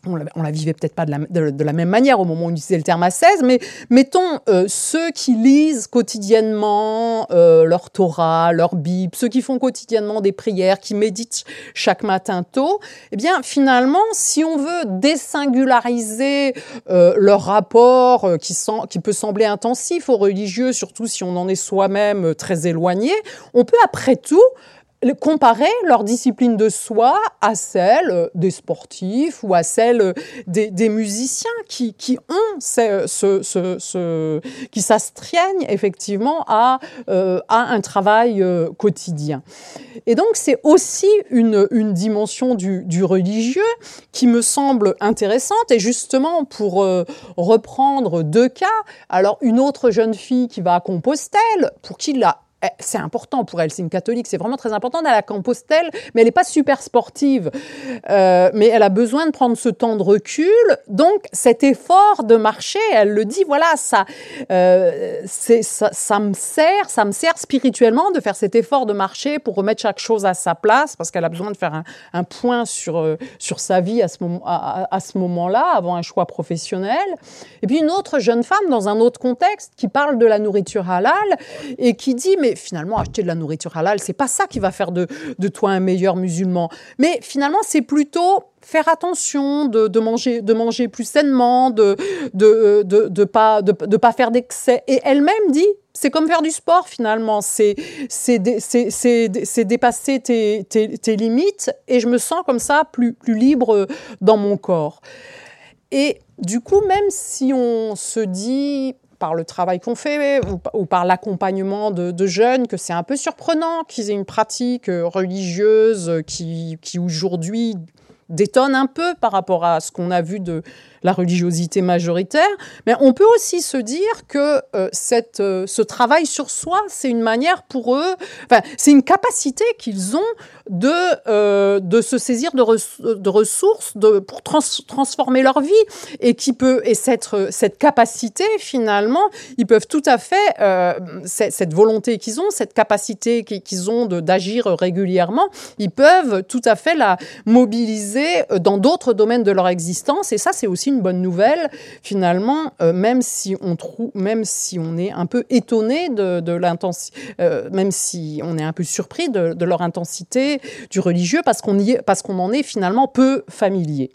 on la, la vivait peut-être pas de la, de, la, même manière au moment où on utilisait le terme ascèse, mais mettons euh, ceux qui lisent quotidiennement euh, leur Torah, leur Bible, ceux qui font quotidiennement des prières, qui méditent chaque matin tôt, eh bien finalement, si on veut désingulariser euh, leur rapport qui, qui peut sembler intensif aux religieux, surtout si on en est soi-même très éloigné, on peut après tout comparer leur discipline de soi à celle des sportifs ou à celle des, des musiciens qui, qui ont ce, ce, ce, qui s'astreignent effectivement à, euh, à un travail euh, quotidien. Et donc c'est aussi une, une dimension du, du, religieux qui me semble intéressante et justement pour euh, reprendre deux cas, alors une autre jeune fille qui va à Compostelle, pour qui la c'est important pour elle, c'est une catholique, c'est vraiment très important d'aller à Compostelle, mais elle n'est pas super sportive. Euh, mais elle a besoin de prendre ce temps de recul. Donc cet effort de marcher, elle le dit, voilà, ça, euh, ça, ça, me sert, ça me sert spirituellement de faire cet effort de marcher pour remettre chaque chose à sa place, parce qu'elle a besoin de faire un, un point sur, euh, sur sa vie à ce, moment, à, à ce moment-là, avant un choix professionnel. Et puis une autre jeune femme, dans un autre contexte, qui parle de la nourriture halal et qui dit, mais finalement, acheter de la nourriture halal, c'est pas ça qui va faire de, de toi un meilleur musulman. Mais finalement, c'est plutôt faire attention de, manger, de manger plus sainement, de de, de, pas, de, pas faire d'excès. Et elle-même dit, c'est comme faire du sport finalement, c'est dépasser tes, tes, tes, limites et je me sens comme ça plus, plus libre dans mon corps. Et du coup, même si on se dit par le travail qu'on fait ou, par l'accompagnement de, jeunes que c'est un peu surprenant qu'ils aient une pratique euh, religieuse qui, qui aujourd'hui détonne un peu par rapport à ce qu'on a vu de la religiosité majoritaire, mais on peut aussi se dire que euh, cette, euh, ce travail sur soi, c'est une manière pour eux, enfin, c'est une capacité qu'ils ont de, euh, de se saisir de, de ressources de, pour trans transformer leur vie et qui peut et cette, cette capacité finalement, ils peuvent tout à fait cette volonté qu'ils ont, cette capacité qu'ils ont d'agir régulièrement, ils peuvent tout à fait la mobiliser dans d'autres domaines de leur existence. Et ça c'est aussi une bonne nouvelle, finalement, euh, même, si on trouve, même si on est un peu étonné de, de l'intensité, euh, même si on est un peu surpris de, de leur intensité du religieux, parce qu'on parce qu'on en est finalement peu familier.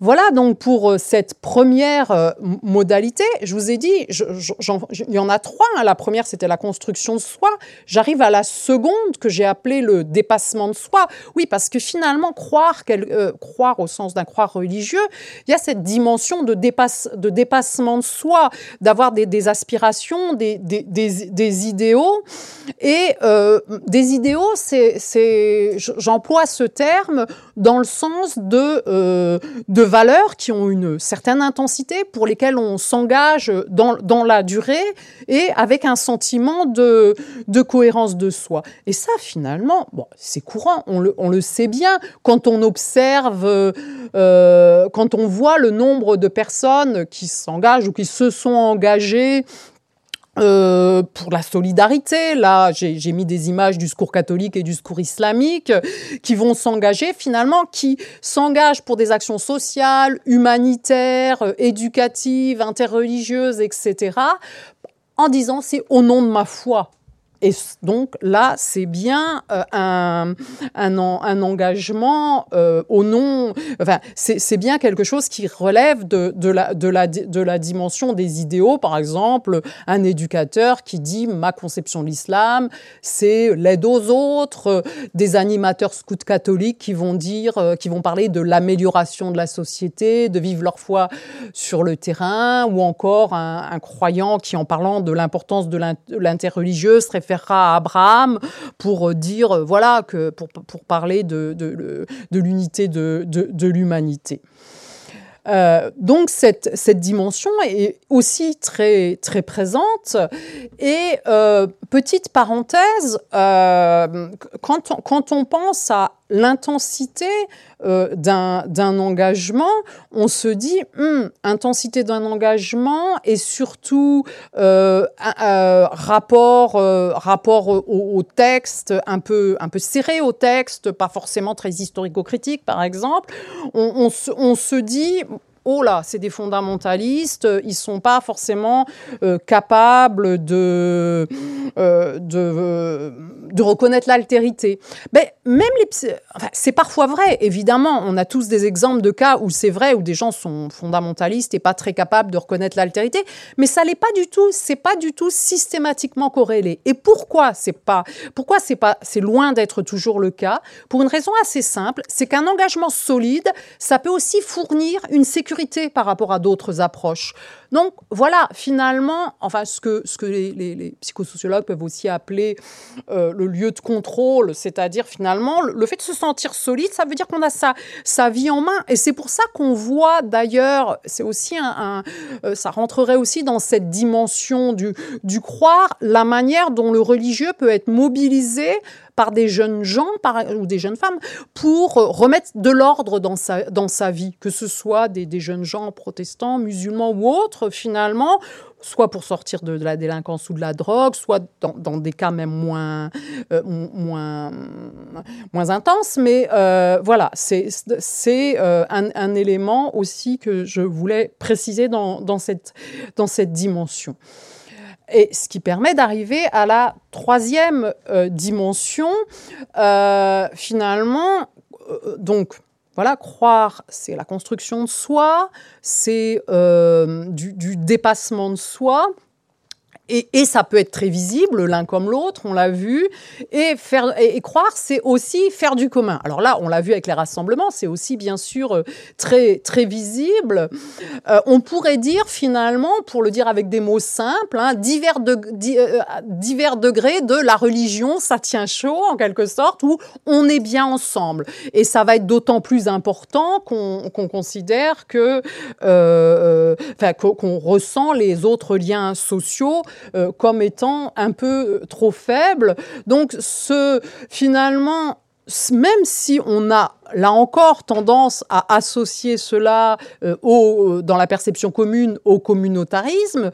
Voilà donc pour euh, cette première euh, modalité. Je vous ai dit, il y en a trois. Hein. La première, c'était la construction de soi. J'arrive à la seconde que j'ai appelée le dépassement de soi. Oui, parce que finalement, croire, euh, croire au sens d'un croire religieux, il y a cette dimension de, dépasse, de dépassement de soi, d'avoir des, aspirations, des, idéaux. Et des idéaux, c'est, j'emploie ce terme dans le sens de valeurs qui ont une certaine intensité, pour lesquelles on s'engage dans, dans, la durée et avec un sentiment de, de cohérence de soi. Et ça, finalement, c'est courant, on le, on le, sait bien quand on observe, euh, quand on voit le nombre de personnes qui s'engagent ou qui se sont engagées euh, pour la solidarité, là, j'ai mis des images du secours catholique et du secours islamique qui vont s'engager finalement, qui s'engagent pour des actions sociales, humanitaires, euh, éducatives, interreligieuses, etc., en disant c'est au nom de ma foi. Et donc là, c'est bien euh, un, un, engagement euh, au nom, enfin, c'est bien quelque chose qui relève de, de, la, de, la, de la dimension des idéaux. Par exemple, un éducateur qui dit ma conception de l'islam, c'est l'aide aux autres, des animateurs scouts catholiques qui vont dire, euh, qui vont parler de l'amélioration de la société, de vivre leur foi sur le terrain, ou encore un, croyant qui, en parlant de l'importance de l'interreligieuse, à Abraham pour dire, voilà, que, pour, pour parler de, de, l'unité de, de l'humanité. Euh, donc cette, cette, dimension est aussi très, très présente. Et euh, petite parenthèse, euh, quand, on, quand, on, pense à l'intensité euh, d'un engagement, on se dit, hum, intensité d'un engagement et surtout euh, rapport, rapport au, texte, un peu, un serré au texte, pas forcément très historico-critique par exemple, on se dit, oh là, c'est des fondamentalistes, ils sont pas forcément euh, capables de, euh, euh, de, reconnaître l'altérité. Mais même les, c'est parfois vrai, évidemment. On a tous des exemples de cas où c'est vrai, où des gens sont fondamentalistes et pas très capables de reconnaître l'altérité, mais ça n'est pas du tout, c'est pas du tout systématiquement corrélé. Et pourquoi c'est pas, pourquoi c'est pas, c'est loin d'être toujours le cas? Pour une raison assez simple, c'est qu'un engagement solide, ça peut aussi fournir une sécurité par rapport à d'autres approches. Donc voilà, finalement, enfin ce que, les, psychosociologues peuvent aussi appeler euh, le lieu de contrôle, c'est-à-dire finalement le, fait de se sentir solide, ça veut dire qu'on a sa, vie en main. Et c'est pour ça qu'on voit d'ailleurs, c'est aussi un, euh, ça rentrerait aussi dans cette dimension du, du croire, la manière dont le religieux peut être mobilisé par des jeunes gens ou des jeunes femmes pour remettre de l'ordre dans sa, dans vie, que ce soit des, des jeunes gens protestants, musulmans ou autres, finalement, soit pour sortir de, la délinquance ou de la drogue, soit dans, des cas même moins, euh, moins, moins intenses. Mais euh, voilà, c'est euh, un, un, élément aussi que je voulais préciser dans, dans, cette, dans cette dimension. Et ce qui permet d'arriver à la troisième dimension, finalement, donc voilà, croire, c'est la construction de soi, c'est du, du, dépassement de soi, et, ça peut être très visible, l'un comme l'autre, on l'a vu. Et, faire, et, croire, c'est aussi faire du commun. Alors là, on l'a vu avec les rassemblements, c'est aussi bien sûr euh, très, très visible. Euh, on pourrait dire finalement, pour le dire avec des mots simples, hein, divers, de, euh, divers degrés de la religion, ça tient chaud en quelque sorte, où on est bien ensemble. Et ça va être d'autant plus important qu'on considère que, enfin, qu'on ressent les autres liens sociaux euh, comme étant un peu euh, trop faible. Donc ce finalement même si on a là encore tendance à associer cela euh, au, dans la perception commune au communautarisme,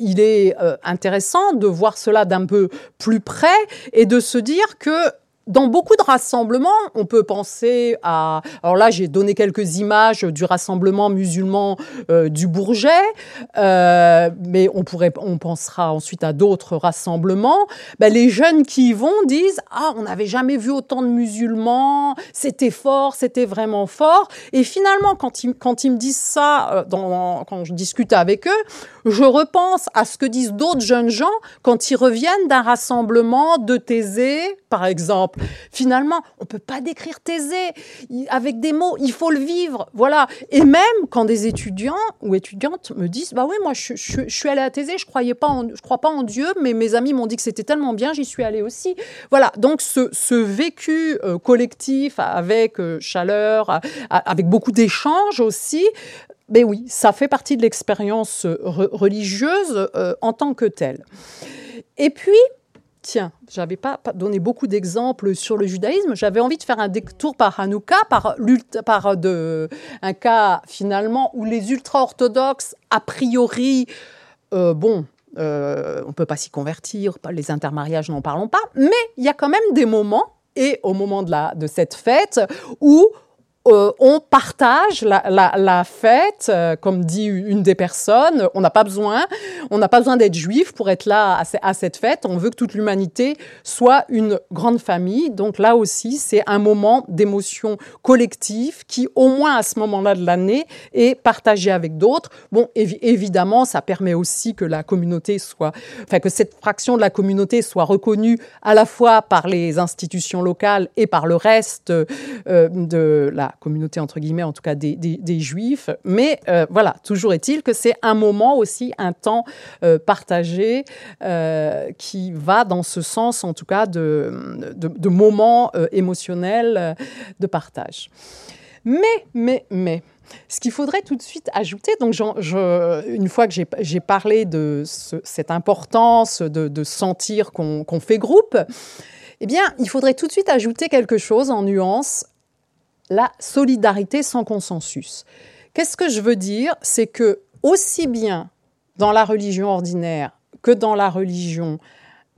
il est intéressant de voir cela d'un peu plus près et de se dire que dans beaucoup de rassemblements, on peut penser à. Alors là, j'ai donné quelques images du rassemblement musulman euh, du Bourget, euh, mais on pourrait, on pensera ensuite à d'autres rassemblements. Ben, les jeunes qui y vont disent ah, on n'avait jamais vu autant de musulmans, c'était fort, c'était vraiment fort. Et finalement, quand ils, quand ils me disent ça, euh, quand je discute avec eux, je repense à ce que disent d'autres jeunes gens quand ils reviennent d'un rassemblement de Thésée, par exemple. Finalement, on peut pas décrire Thésée avec des mots, il faut le vivre, voilà. Et même quand des étudiants ou étudiantes me disent, bah oui, moi je, suis allée à Thésée, je je crois pas en Dieu, mais mes amis m'ont dit que c'était tellement bien, j'y suis allée aussi. Voilà, donc ce, vécu euh, collectif avec euh, chaleur, avec beaucoup d'échanges aussi, mais ben oui, ça fait partie de l'expérience euh, religieuse en tant que telle. Et puis, tiens, j'avais pas, pas donné beaucoup d'exemples sur le judaïsme. J'avais envie de faire un détour par Hanouka, par, par de, un cas finalement où les ultra-orthodoxes, a priori, euh, bon, euh, on ne peut pas s'y convertir, les intermariages n'en parlons pas, mais il y a quand même des moments, et au moment de, la, de cette fête, où euh, on partage la, fête, euh, comme dit une des personnes. On n'a pas besoin, on n'a pas besoin d'être juif pour être là à, cette fête. On veut que toute l'humanité soit une grande famille. Donc là aussi, c'est un moment d'émotion collective qui, au moins à ce moment-là de l'année, est partagé avec d'autres. Bon, évidemment, ça permet aussi que la communauté soit, enfin que cette fraction de la communauté soit reconnue à la fois par les institutions locales et par le reste euh, de la communauté, entre guillemets, en tout cas des, juifs. Mais euh, voilà, toujours est-il que c'est un moment aussi, un temps euh, partagé euh, qui va dans ce sens, en tout cas, de, de, moments émotionnels de partage. Mais, mais, mais, ce qu'il faudrait tout de suite ajouter, donc une fois que j'ai parlé de cette importance de, de sentir qu'on fait groupe, eh bien, il faudrait tout de suite ajouter quelque chose en nuance la solidarité sans consensus. Qu'est-ce que je veux dire? C'est que aussi bien dans la religion ordinaire que dans la religion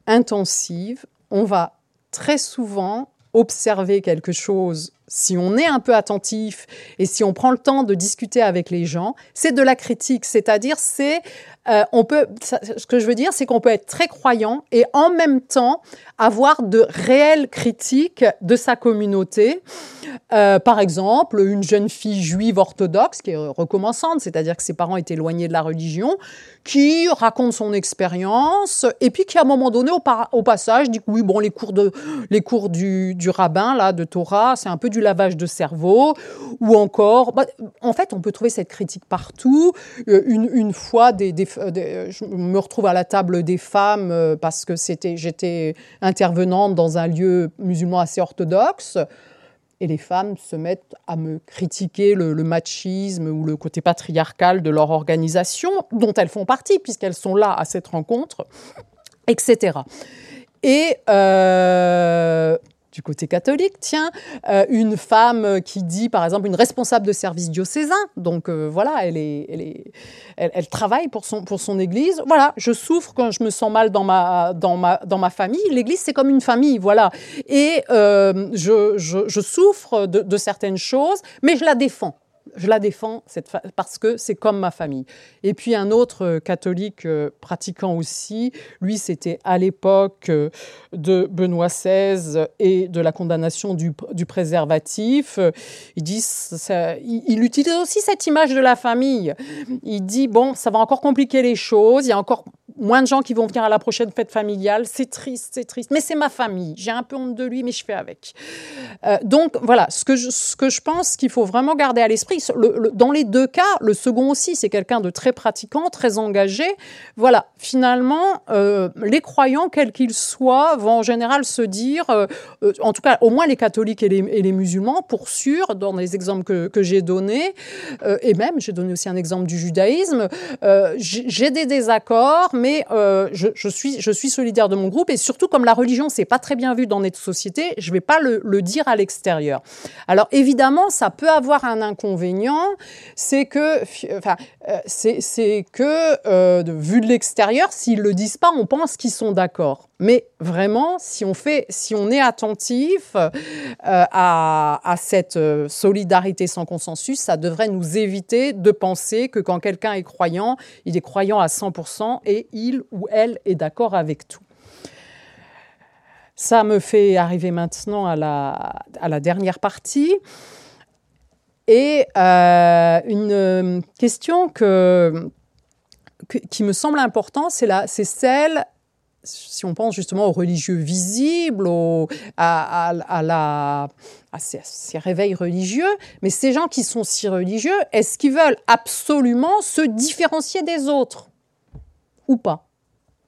intensive, on va très souvent observer quelque chose, si on est un peu attentif et si on prend le temps de discuter avec les gens, c'est de la critique. C'est-à-dire, c'est euh, on peut, ce que je veux dire, c'est qu'on peut être très croyant et en même temps avoir de réelles critiques de sa communauté. Euh, par exemple, une jeune fille juive orthodoxe qui est recommençante, c'est-à-dire que ses parents étaient éloignés de la religion, qui raconte son expérience et puis qui à un moment donné au, passage dit que oui bon les cours de les cours du, du rabbin là de Torah c'est un peu du lavage de cerveau ou encore bah, en fait on peut trouver cette critique partout euh, une, fois des, des, je me retrouve à la table des femmes euh, parce que j'étais intervenante dans un lieu musulman assez orthodoxe et les femmes se mettent à me critiquer le, machisme ou le côté patriarcal de leur organisation, dont elles font partie, puisqu'elles sont là à cette rencontre, etc. Et euh, du côté catholique, tiens, euh, une femme qui dit, par exemple, une responsable de service diocésain, donc euh, voilà, elle, est, elle, est, elle, travaille pour son, pour son église. Voilà, je souffre quand je me sens mal dans ma, dans ma, dans ma famille. L'église, c'est comme une famille, voilà. Et euh, je, je, souffre de certaines choses, mais je la défends je la défends parce que c'est comme ma famille. Et puis un autre euh, catholique euh, pratiquant aussi, lui c'était à l'époque euh, de Benoît XVI et de la condamnation du, préservatif. Il dit, ça, il, utilise aussi cette image de la famille. Il dit bon, ça va encore compliquer les choses. Il y a encore moins de gens qui vont venir à la prochaine fête familiale. C'est triste, c'est triste. Mais c'est ma famille. J'ai un peu honte de lui, mais je fais avec. donc voilà, ce que je, ce que je pense qu'il faut vraiment garder à l'esprit, dans les deux cas, le second aussi, c'est quelqu'un de très pratiquant, très engagé. Voilà, finalement, euh, les croyants, quels qu'ils soient, vont en général se dire, euh, euh, en tout cas, au moins les catholiques et les, musulmans, pour sûr, dans les exemples que, j'ai donnés, et même, j'ai donné aussi un exemple du judaïsme, j'ai des désaccords, mais je, suis, je suis solidaire de mon groupe, et surtout, comme la religion, c'est pas très bien vu dans notre société, je vais pas le, dire à l'extérieur. Alors, évidemment, ça peut avoir un inconvénient c'est que, euh, euh, vu de l'extérieur, s'ils le disent pas, on pense qu'ils sont d'accord. Mais vraiment, si on fait, si on est attentif euh, à, cette solidarité sans consensus, ça devrait nous éviter de penser que quand quelqu'un est croyant, il est croyant à 100% et il ou elle est d'accord avec tout. Ça me fait arriver maintenant à la, dernière partie. Et euh, une euh, question que, qui me semble importante, c'est celle si on pense justement aux religieux visibles, à, ces, ces, réveils religieux, mais ces gens qui sont si religieux, est-ce qu'ils veulent absolument se différencier des autres ou pas?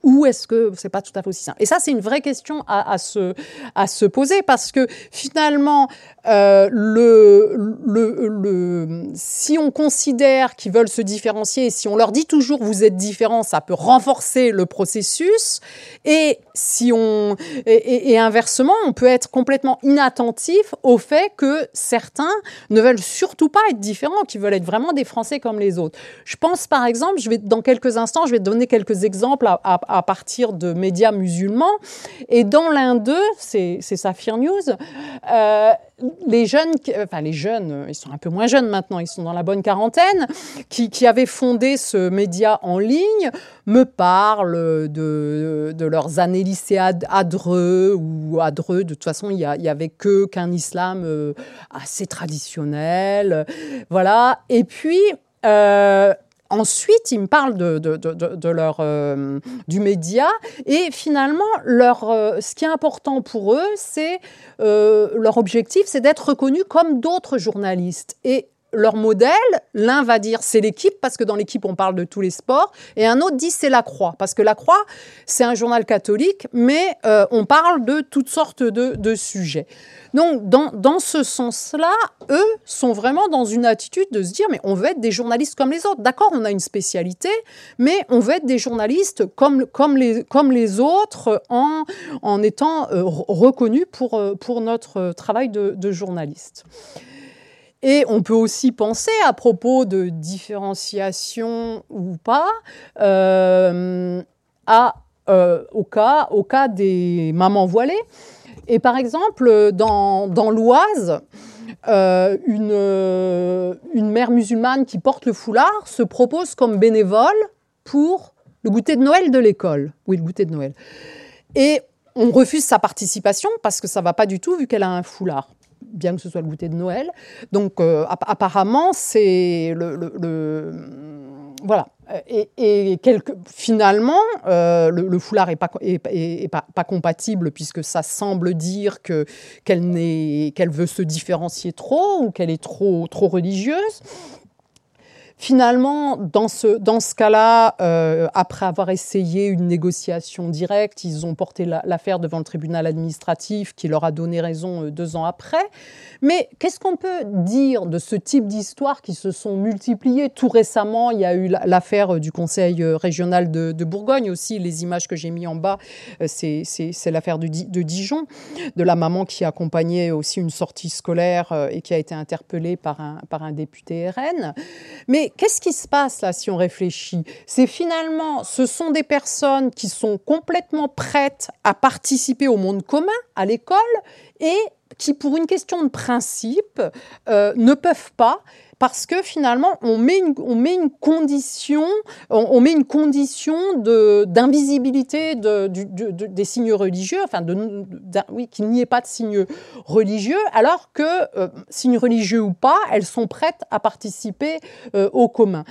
Ou est-ce que c'est pas tout à fait aussi simple? Et ça, c'est une vraie question à, se, à se poser parce que finalement, euh, le, le, le, si on considère qu'ils veulent se différencier, si on leur dit toujours vous êtes différents, ça peut renforcer le processus. Et si on et, inversement, on peut être complètement inattentif au fait que certains ne veulent surtout pas être différents, qui veulent être vraiment des Français comme les autres. Je pense par exemple, je vais dans quelques instants, je vais donner quelques exemples à à partir de médias musulmans. Et dans l'un d'eux, c'est Safir News, euh, les jeunes, enfin les jeunes, ils sont un peu moins jeunes maintenant, ils sont dans la bonne quarantaine, qui, qui avaient fondé ce média en ligne, me parlent de, de leurs années lycées à, Dreux ou à Dreux. De toute façon, il n'y avait que qu'un islam euh, assez traditionnel. Voilà. Et puis, euh, Ensuite, ils me parlent de, leur, euh, du média et finalement, leur, euh, ce qui est important pour eux, c'est euh, leur objectif, c'est d'être reconnus comme d'autres journalistes. Et leur modèle, l'un va dire c'est l'équipe parce que dans l'équipe on parle de tous les sports, et un autre dit c'est la Croix parce que la Croix c'est un journal catholique, mais on parle de toutes sortes de, de sujets. Donc, dans, dans ce sens-là, eux sont vraiment dans une attitude de se dire, mais on veut être des journalistes comme les autres. D'accord, on a une spécialité, mais on veut être des journalistes comme, comme, les, comme les autres en, en étant euh, reconnus pour, euh, pour notre travail de, de journaliste. Et on peut aussi penser à propos de différenciation ou pas euh, euh, au, cas, des mamans voilées. Et par exemple, dans, dans l'Oise, euh, une, une mère musulmane qui porte le foulard se propose comme bénévole pour le goûter de Noël de l'école. Oui, le goûter de Noël. Et on refuse sa participation parce que ça va pas du tout vu qu'elle a un foulard bien que ce soit le goûter de Noël. Donc euh, apparemment, c'est le, voilà. Et, finalement, euh, le, foulard n'est pas, est, pas, pas, compatible puisque ça semble dire que qu'elle qu'elle veut se différencier trop ou qu'elle est trop trop religieuse. Finalement, dans ce, dans ce cas-là, euh, après avoir essayé une négociation directe, ils ont porté l'affaire devant le tribunal administratif qui leur a donné raison euh, deux ans après. Mais qu'est-ce qu'on peut dire de ce type d'histoires qui se sont multipliées? Tout récemment, il y a eu l'affaire euh, du Conseil régional de, Bourgogne aussi. Les images que j'ai mis en bas, c'est l'affaire de, de, Dijon, de la maman qui accompagnait aussi une sortie scolaire et qui a été interpellée par un, par un député RN. Mais qu'est-ce qui se passe là si on réfléchit? C'est finalement, ce sont des personnes qui sont complètement prêtes à participer au monde commun, à l'école, et qui, pour une question de principe, euh, ne peuvent pas parce que finalement, on met une, condition, on, met une condition d'invisibilité de, des signes religieux, enfin, oui, qu'il n'y ait pas de signes religieux, alors que, euh, signes religieux ou pas, elles sont prêtes à participer euh, au commun.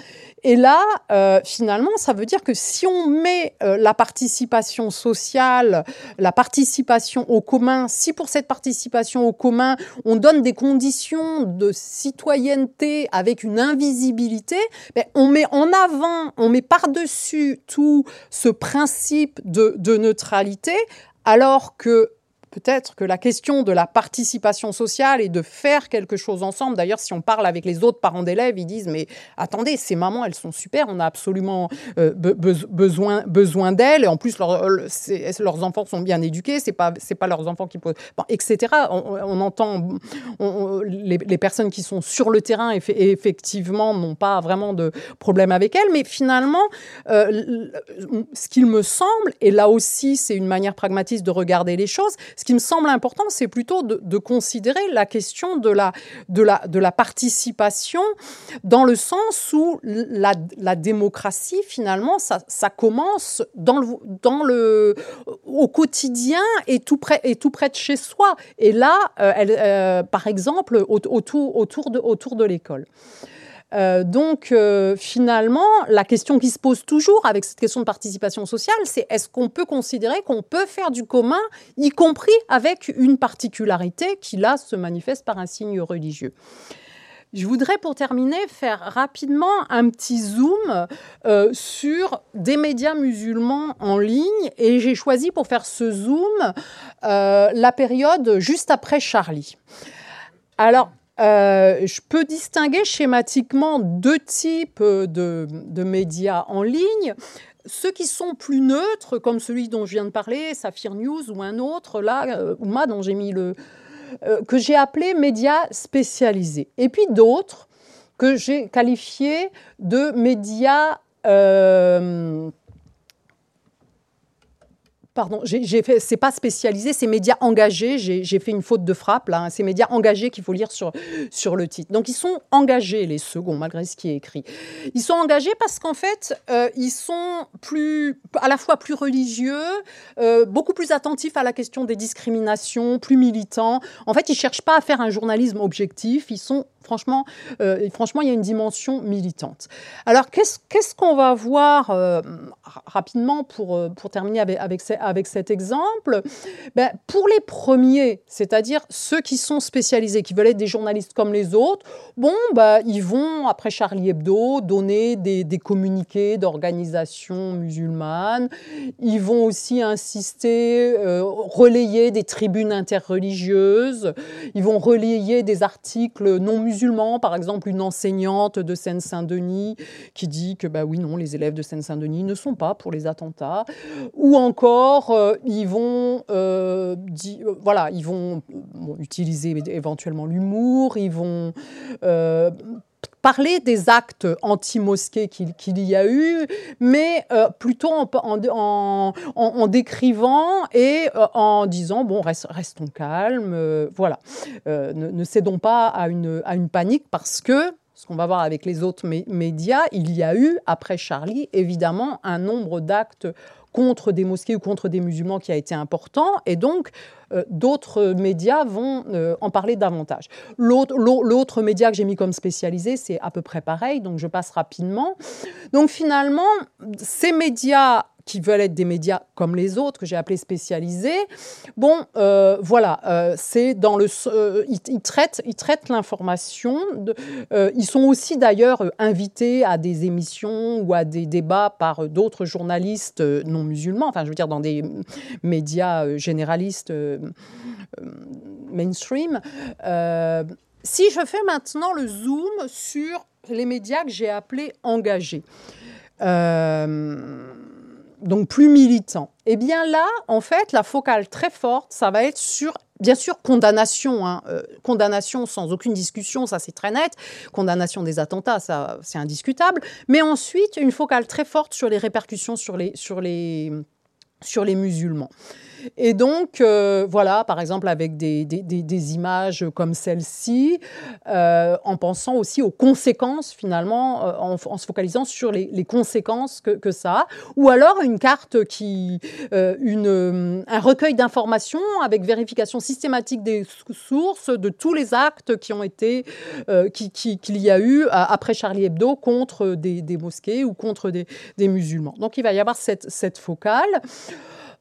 Et là, euh, finalement, ça veut dire que si on met la participation sociale, la participation au commun, si pour cette participation au commun, on donne des conditions de citoyenneté avec une invisibilité, ben, on met en avant, on met par-dessus tout ce principe de, de neutralité, alors que peut-être que la question de la participation sociale et de faire quelque chose ensemble, d'ailleurs, si on parle avec les autres parents d'élèves, ils disent, mais attendez, ces mamans, elles sont super, on a absolument euh, besoin, besoin d'elles, et en plus, leurs enfants sont bien éduqués, c'est pas, pas leurs enfants qui posent, etc. On, entend les, personnes qui sont sur le terrain, et effectivement, n'ont pas vraiment de problème avec elles, mais finalement, euh, ce qu'il me semble, et là aussi, c'est une manière pragmatiste de regarder les choses, ce qui me semble important, c'est plutôt de, considérer la question de la, de, la, de la participation dans le sens où la, démocratie, finalement, ça, commence dans le, dans le, au quotidien et tout, près, de chez soi. Et là, euh, euh, par exemple, autour de l'école. Euh, donc euh, finalement, la question qui se pose toujours avec cette question de participation sociale, c'est est-ce qu'on peut considérer qu'on peut faire du commun, y compris avec une particularité qui là se manifeste par un signe religieux? Je voudrais pour terminer faire rapidement un petit zoom euh, sur des médias musulmans en ligne et j'ai choisi pour faire ce zoom la période juste après Charlie. Alors, euh, je peux distinguer schématiquement deux types de, médias en ligne. Ceux qui sont plus neutres, comme celui dont je viens de parler, Saphir News ou un autre, là, euh, Ouma, dont j'ai mis le. Euh, que j'ai appelé médias spécialisés. Et puis d'autres que j'ai qualifiés de médias Pardon, j'ai fait, c'est pas spécialisé, c'est médias engagés. J'ai fait une faute de frappe là. Hein. c'est médias engagés qu'il faut lire sur sur le titre. Donc ils sont engagés les seconds malgré ce qui est écrit. Ils sont engagés parce qu'en fait euh, ils sont plus à la fois plus religieux, euh, beaucoup plus attentifs à la question des discriminations, plus militants. En fait ils cherchent pas à faire un journalisme objectif. Ils sont Franchement, euh, franchement, il y a une dimension militante. Alors, qu'est-ce qu'on va voir euh, rapidement pour, euh, pour terminer avec, avec, cet exemple? Ben, Pour les premiers, c'est-à-dire ceux qui sont spécialisés, qui veulent être des journalistes comme les autres, bon, ben, ils vont, après Charlie Hebdo, donner des, des communiqués d'organisations musulmanes. Ils vont aussi insister, relayer des tribunes interreligieuses. Ils vont relayer des articles non musulmans par exemple une enseignante de Seine-Saint-Denis qui dit que bah oui non les élèves de Seine-Saint-Denis ne sont pas pour les attentats, ou encore euh, ils vont euh, euh, voilà ils vont utiliser éventuellement l'humour, ils vont parler des actes anti-mosquées qu'il y a eu, mais plutôt en, décrivant et en disant, bon, restons calmes, voilà, ne, ne, cédons pas à une, à une panique parce que ce qu'on va voir avec les autres médias, il y a eu, après Charlie, évidemment, un nombre d'actes contre des mosquées ou contre des musulmans qui a été important, et donc euh, d'autres médias vont euh, en parler davantage. L'autre média que j'ai mis comme spécialisé, c'est à peu près pareil, donc je passe rapidement. Donc finalement, ces médias qui veulent être des médias comme les autres, que j'ai appelés spécialisés. Bon, euh, voilà, euh, c'est dans le. Euh, ils, traitent, ils traitent l'information. ils sont aussi d'ailleurs invités à des émissions ou à des débats par d'autres journalistes non musulmans, enfin, je veux dire, dans des médias généralistes mainstream. si je fais maintenant le zoom sur les médias que j'ai appelés engagés. Donc plus militant. Eh bien là, en fait, la focale très forte, ça va être sur, bien sûr, condamnation, hein, euh, condamnation sans aucune discussion, ça c'est très net, condamnation des attentats, ça c'est indiscutable, mais ensuite une focale très forte sur les répercussions sur les, sur les, sur les musulmans. Et donc, euh, voilà, par exemple, avec des, des, images comme celle-ci, euh, en pensant aussi aux conséquences, finalement, euh, en, se focalisant sur les, conséquences que, que, ça a, ou alors une carte qui, une, un recueil d'informations avec vérification systématique des sources de tous les actes qui ont été, qu'il qui, y a eu après Charlie Hebdo contre des, mosquées ou contre des, musulmans. Donc, il va y avoir cette, cette focale.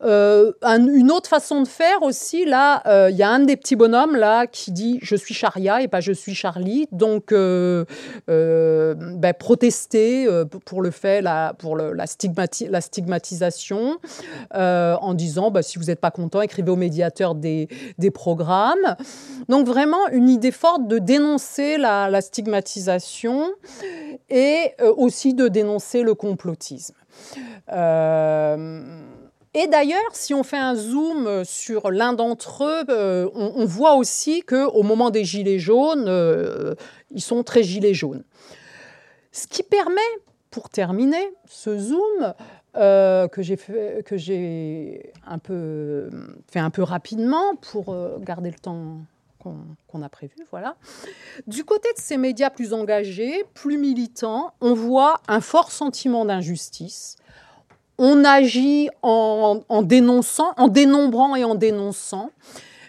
Euh, une autre façon de faire aussi, là, euh, il y a un des petits bonhommes là qui dit je suis Charia et pas je suis Charlie. Donc, euh, ben, protester pour le fait, la, pour la, la, stigmatisation, en disant bah, si vous n'êtes pas content, écrivez au médiateur des, des, programmes. Donc, vraiment une idée forte de dénoncer la, stigmatisation et aussi de dénoncer le complotisme. Et d'ailleurs, si on fait un zoom sur l'un d'entre eux, euh, on, voit aussi qu'au moment des gilets jaunes, euh, ils sont très gilets jaunes. Ce qui permet, pour terminer ce zoom, euh, que j'ai fait, que j'ai un peu fait un peu rapidement pour garder le temps qu'on a prévu, voilà. Du côté de ces médias plus engagés, plus militants, on voit un fort sentiment d'injustice, on agit en, dénonçant, en dénombrant et en dénonçant.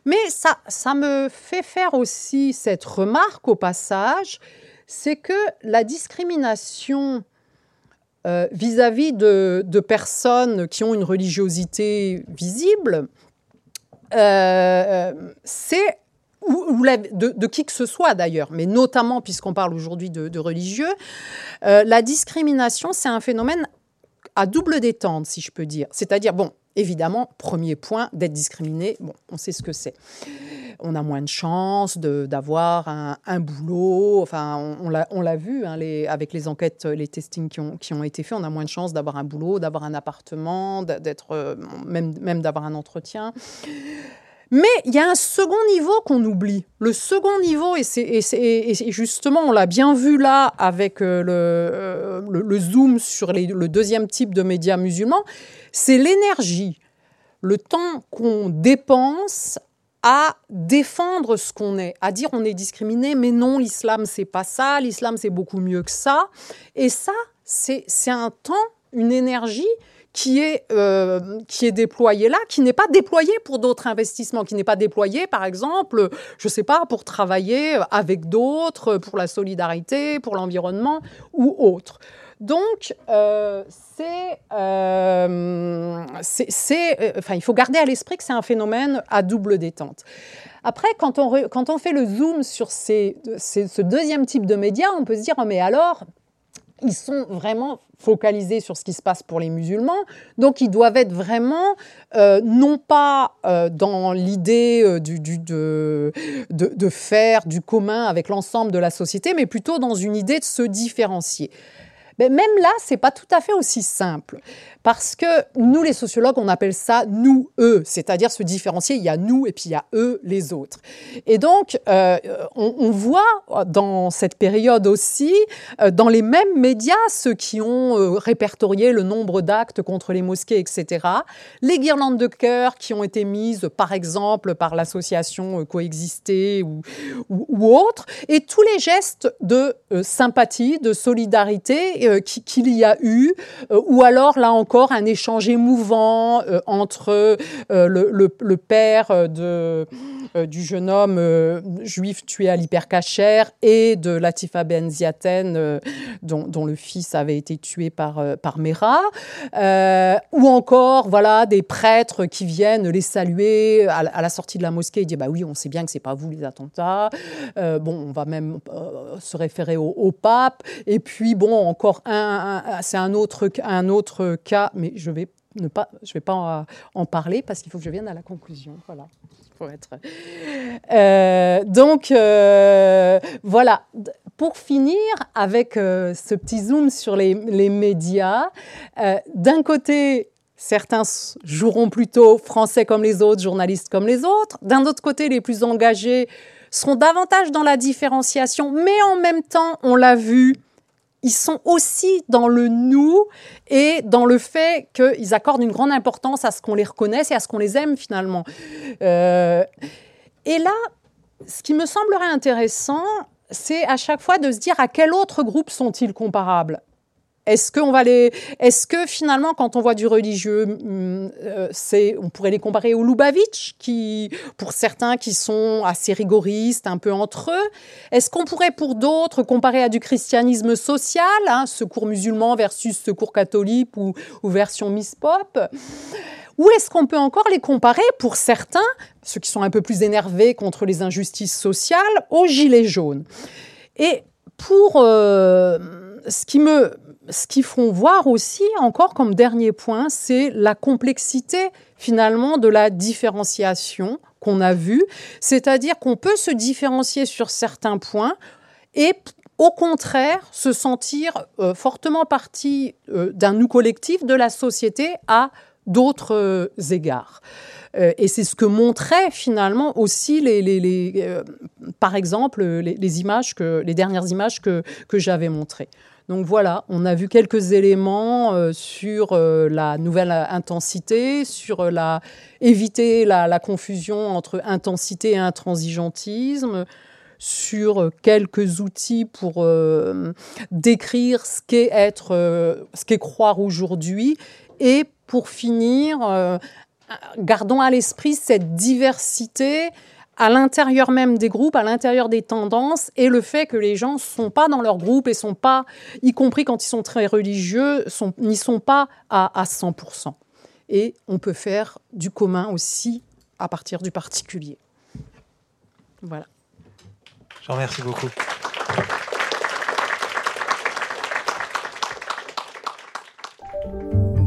Mais ça, ça me fait faire aussi cette remarque au passage, c'est que la discrimination vis-à-vis de, personnes qui ont une religiosité visible, c'est ou, de, qui que ce soit d'ailleurs, mais notamment puisqu'on parle aujourd'hui de, religieux, euh, la discrimination, c'est un phénomène à double détente, si je peux dire. C'est-à-dire, bon, évidemment, premier point, d'être discriminé, bon, on sait ce que c'est. On a moins de chances d'avoir un, boulot, enfin, on, l'a vu hein, avec les enquêtes, les testings qui ont, été faits, on a moins de chances d'avoir un boulot, d'avoir un appartement, d'être, euh, même d'avoir un entretien. Mais il y a un second niveau qu'on oublie. Le second niveau, et, c'est, justement, on l'a bien vu là avec euh, euh, le, zoom sur le deuxième type de médias musulmans, c'est l'énergie, le temps qu'on dépense à défendre ce qu'on est, à dire on est discriminé, mais non, l'islam c'est pas ça, l'islam c'est beaucoup mieux que ça. Et ça, c'est un temps, une énergie qui est, euh, qui est déployé là, qui n'est pas déployé pour d'autres investissements, qui n'est pas déployé, par exemple, je ne sais pas, pour travailler avec d'autres, pour la solidarité, pour l'environnement ou autre. Donc, euh, euh, c'est, enfin, il faut garder à l'esprit que c'est un phénomène à double détente. Après, quand on, quand on fait le zoom sur ces, ce deuxième type de médias, on peut se dire, oh, mais alors, ils sont vraiment focalisés sur ce qui se passe pour les musulmans. Donc, ils doivent être vraiment, euh, non pas euh, dans l'idée euh, de, de, faire du commun avec l'ensemble de la société, mais plutôt dans une idée de se différencier. Mais même là, c'est pas tout à fait aussi simple. Parce que nous, les sociologues, on appelle ça nous, eux, c'est-à-dire se différencier. Il y a nous et puis il y a eux, les autres. Et donc, euh, on, voit dans cette période aussi, euh, dans les mêmes médias, ceux qui ont euh, répertorié le nombre d'actes contre les mosquées, etc., les guirlandes de cœur qui ont été mises, par exemple, par l'association Coexister ou, ou, ou, autre, et tous les gestes de sympathie, de solidarité qu'il y a eu, ou alors, là encore, un échange émouvant euh, entre euh, le, père de, euh, du jeune homme juif tué à l'hypercachère et de Latifa Ben Ziaten, dont, le fils avait été tué par, par Mera, ou encore voilà, des prêtres qui viennent les saluer à, la sortie de la mosquée et dire bah oui, on sait bien que c'est pas vous les attentats. bon, on va même se référer au, pape. Et puis bon, encore c'est un autre, un autre cas mais je vais ne pas, je vais pas en, parler parce qu'il faut que je vienne à la conclusion. Voilà. Être. Euh, donc euh, voilà. Pour finir avec euh, ce petit zoom sur les, les médias, d'un côté, certains joueront plutôt français comme les autres, journalistes comme les autres. D'un autre côté, les plus engagés seront davantage dans la différenciation, mais en même temps, on l'a vu, ils sont aussi dans le nous et dans le fait qu'ils accordent une grande importance à ce qu'on les reconnaisse et à ce qu'on les aime finalement. Euh, et là, ce qui me semblerait intéressant, c'est à chaque fois de se dire à quel autre groupe sont-ils comparables est-ce va les, est-ce que finalement, quand on voit du religieux, hum, euh, c'est, on pourrait les comparer au Lubavitch, qui, pour certains, qui sont assez rigoristes, un peu entre eux? Est-ce qu'on pourrait, pour d'autres, comparer à du christianisme social, hein, secours musulman versus secours catholique ou, ou version Miss Pop? Ou est-ce qu'on peut encore les comparer, pour certains, ceux qui sont un peu plus énervés contre les injustices sociales, aux gilets jaunes? Et pour euh, ce qui me ce qu'ils font voir aussi, encore comme dernier point, c'est la complexité finalement de la différenciation qu'on a vue, c'est-à-dire qu'on peut se différencier sur certains points et au contraire se sentir euh, fortement partie euh, d'un nous collectif de la société à d'autres euh, égards. et c'est ce que montraient finalement aussi les, les, par exemple les, images que les dernières images que, que j'avais montrées. Donc voilà, on a vu quelques éléments euh, sur euh, la nouvelle intensité, sur euh, la éviter la, confusion entre intensité et intransigeantisme, sur quelques outils pour décrire ce qu'est être, ce qu'est croire aujourd'hui, et pour finir, gardons à l'esprit cette diversité à l'intérieur même des groupes, à l'intérieur des tendances, et le fait que les gens ne sont pas dans leur groupe et sont pas, y compris quand ils sont très religieux, n'y sont pas à, à 100%. Et on peut faire du commun aussi à partir du particulier. Voilà. Je vous remercie beaucoup.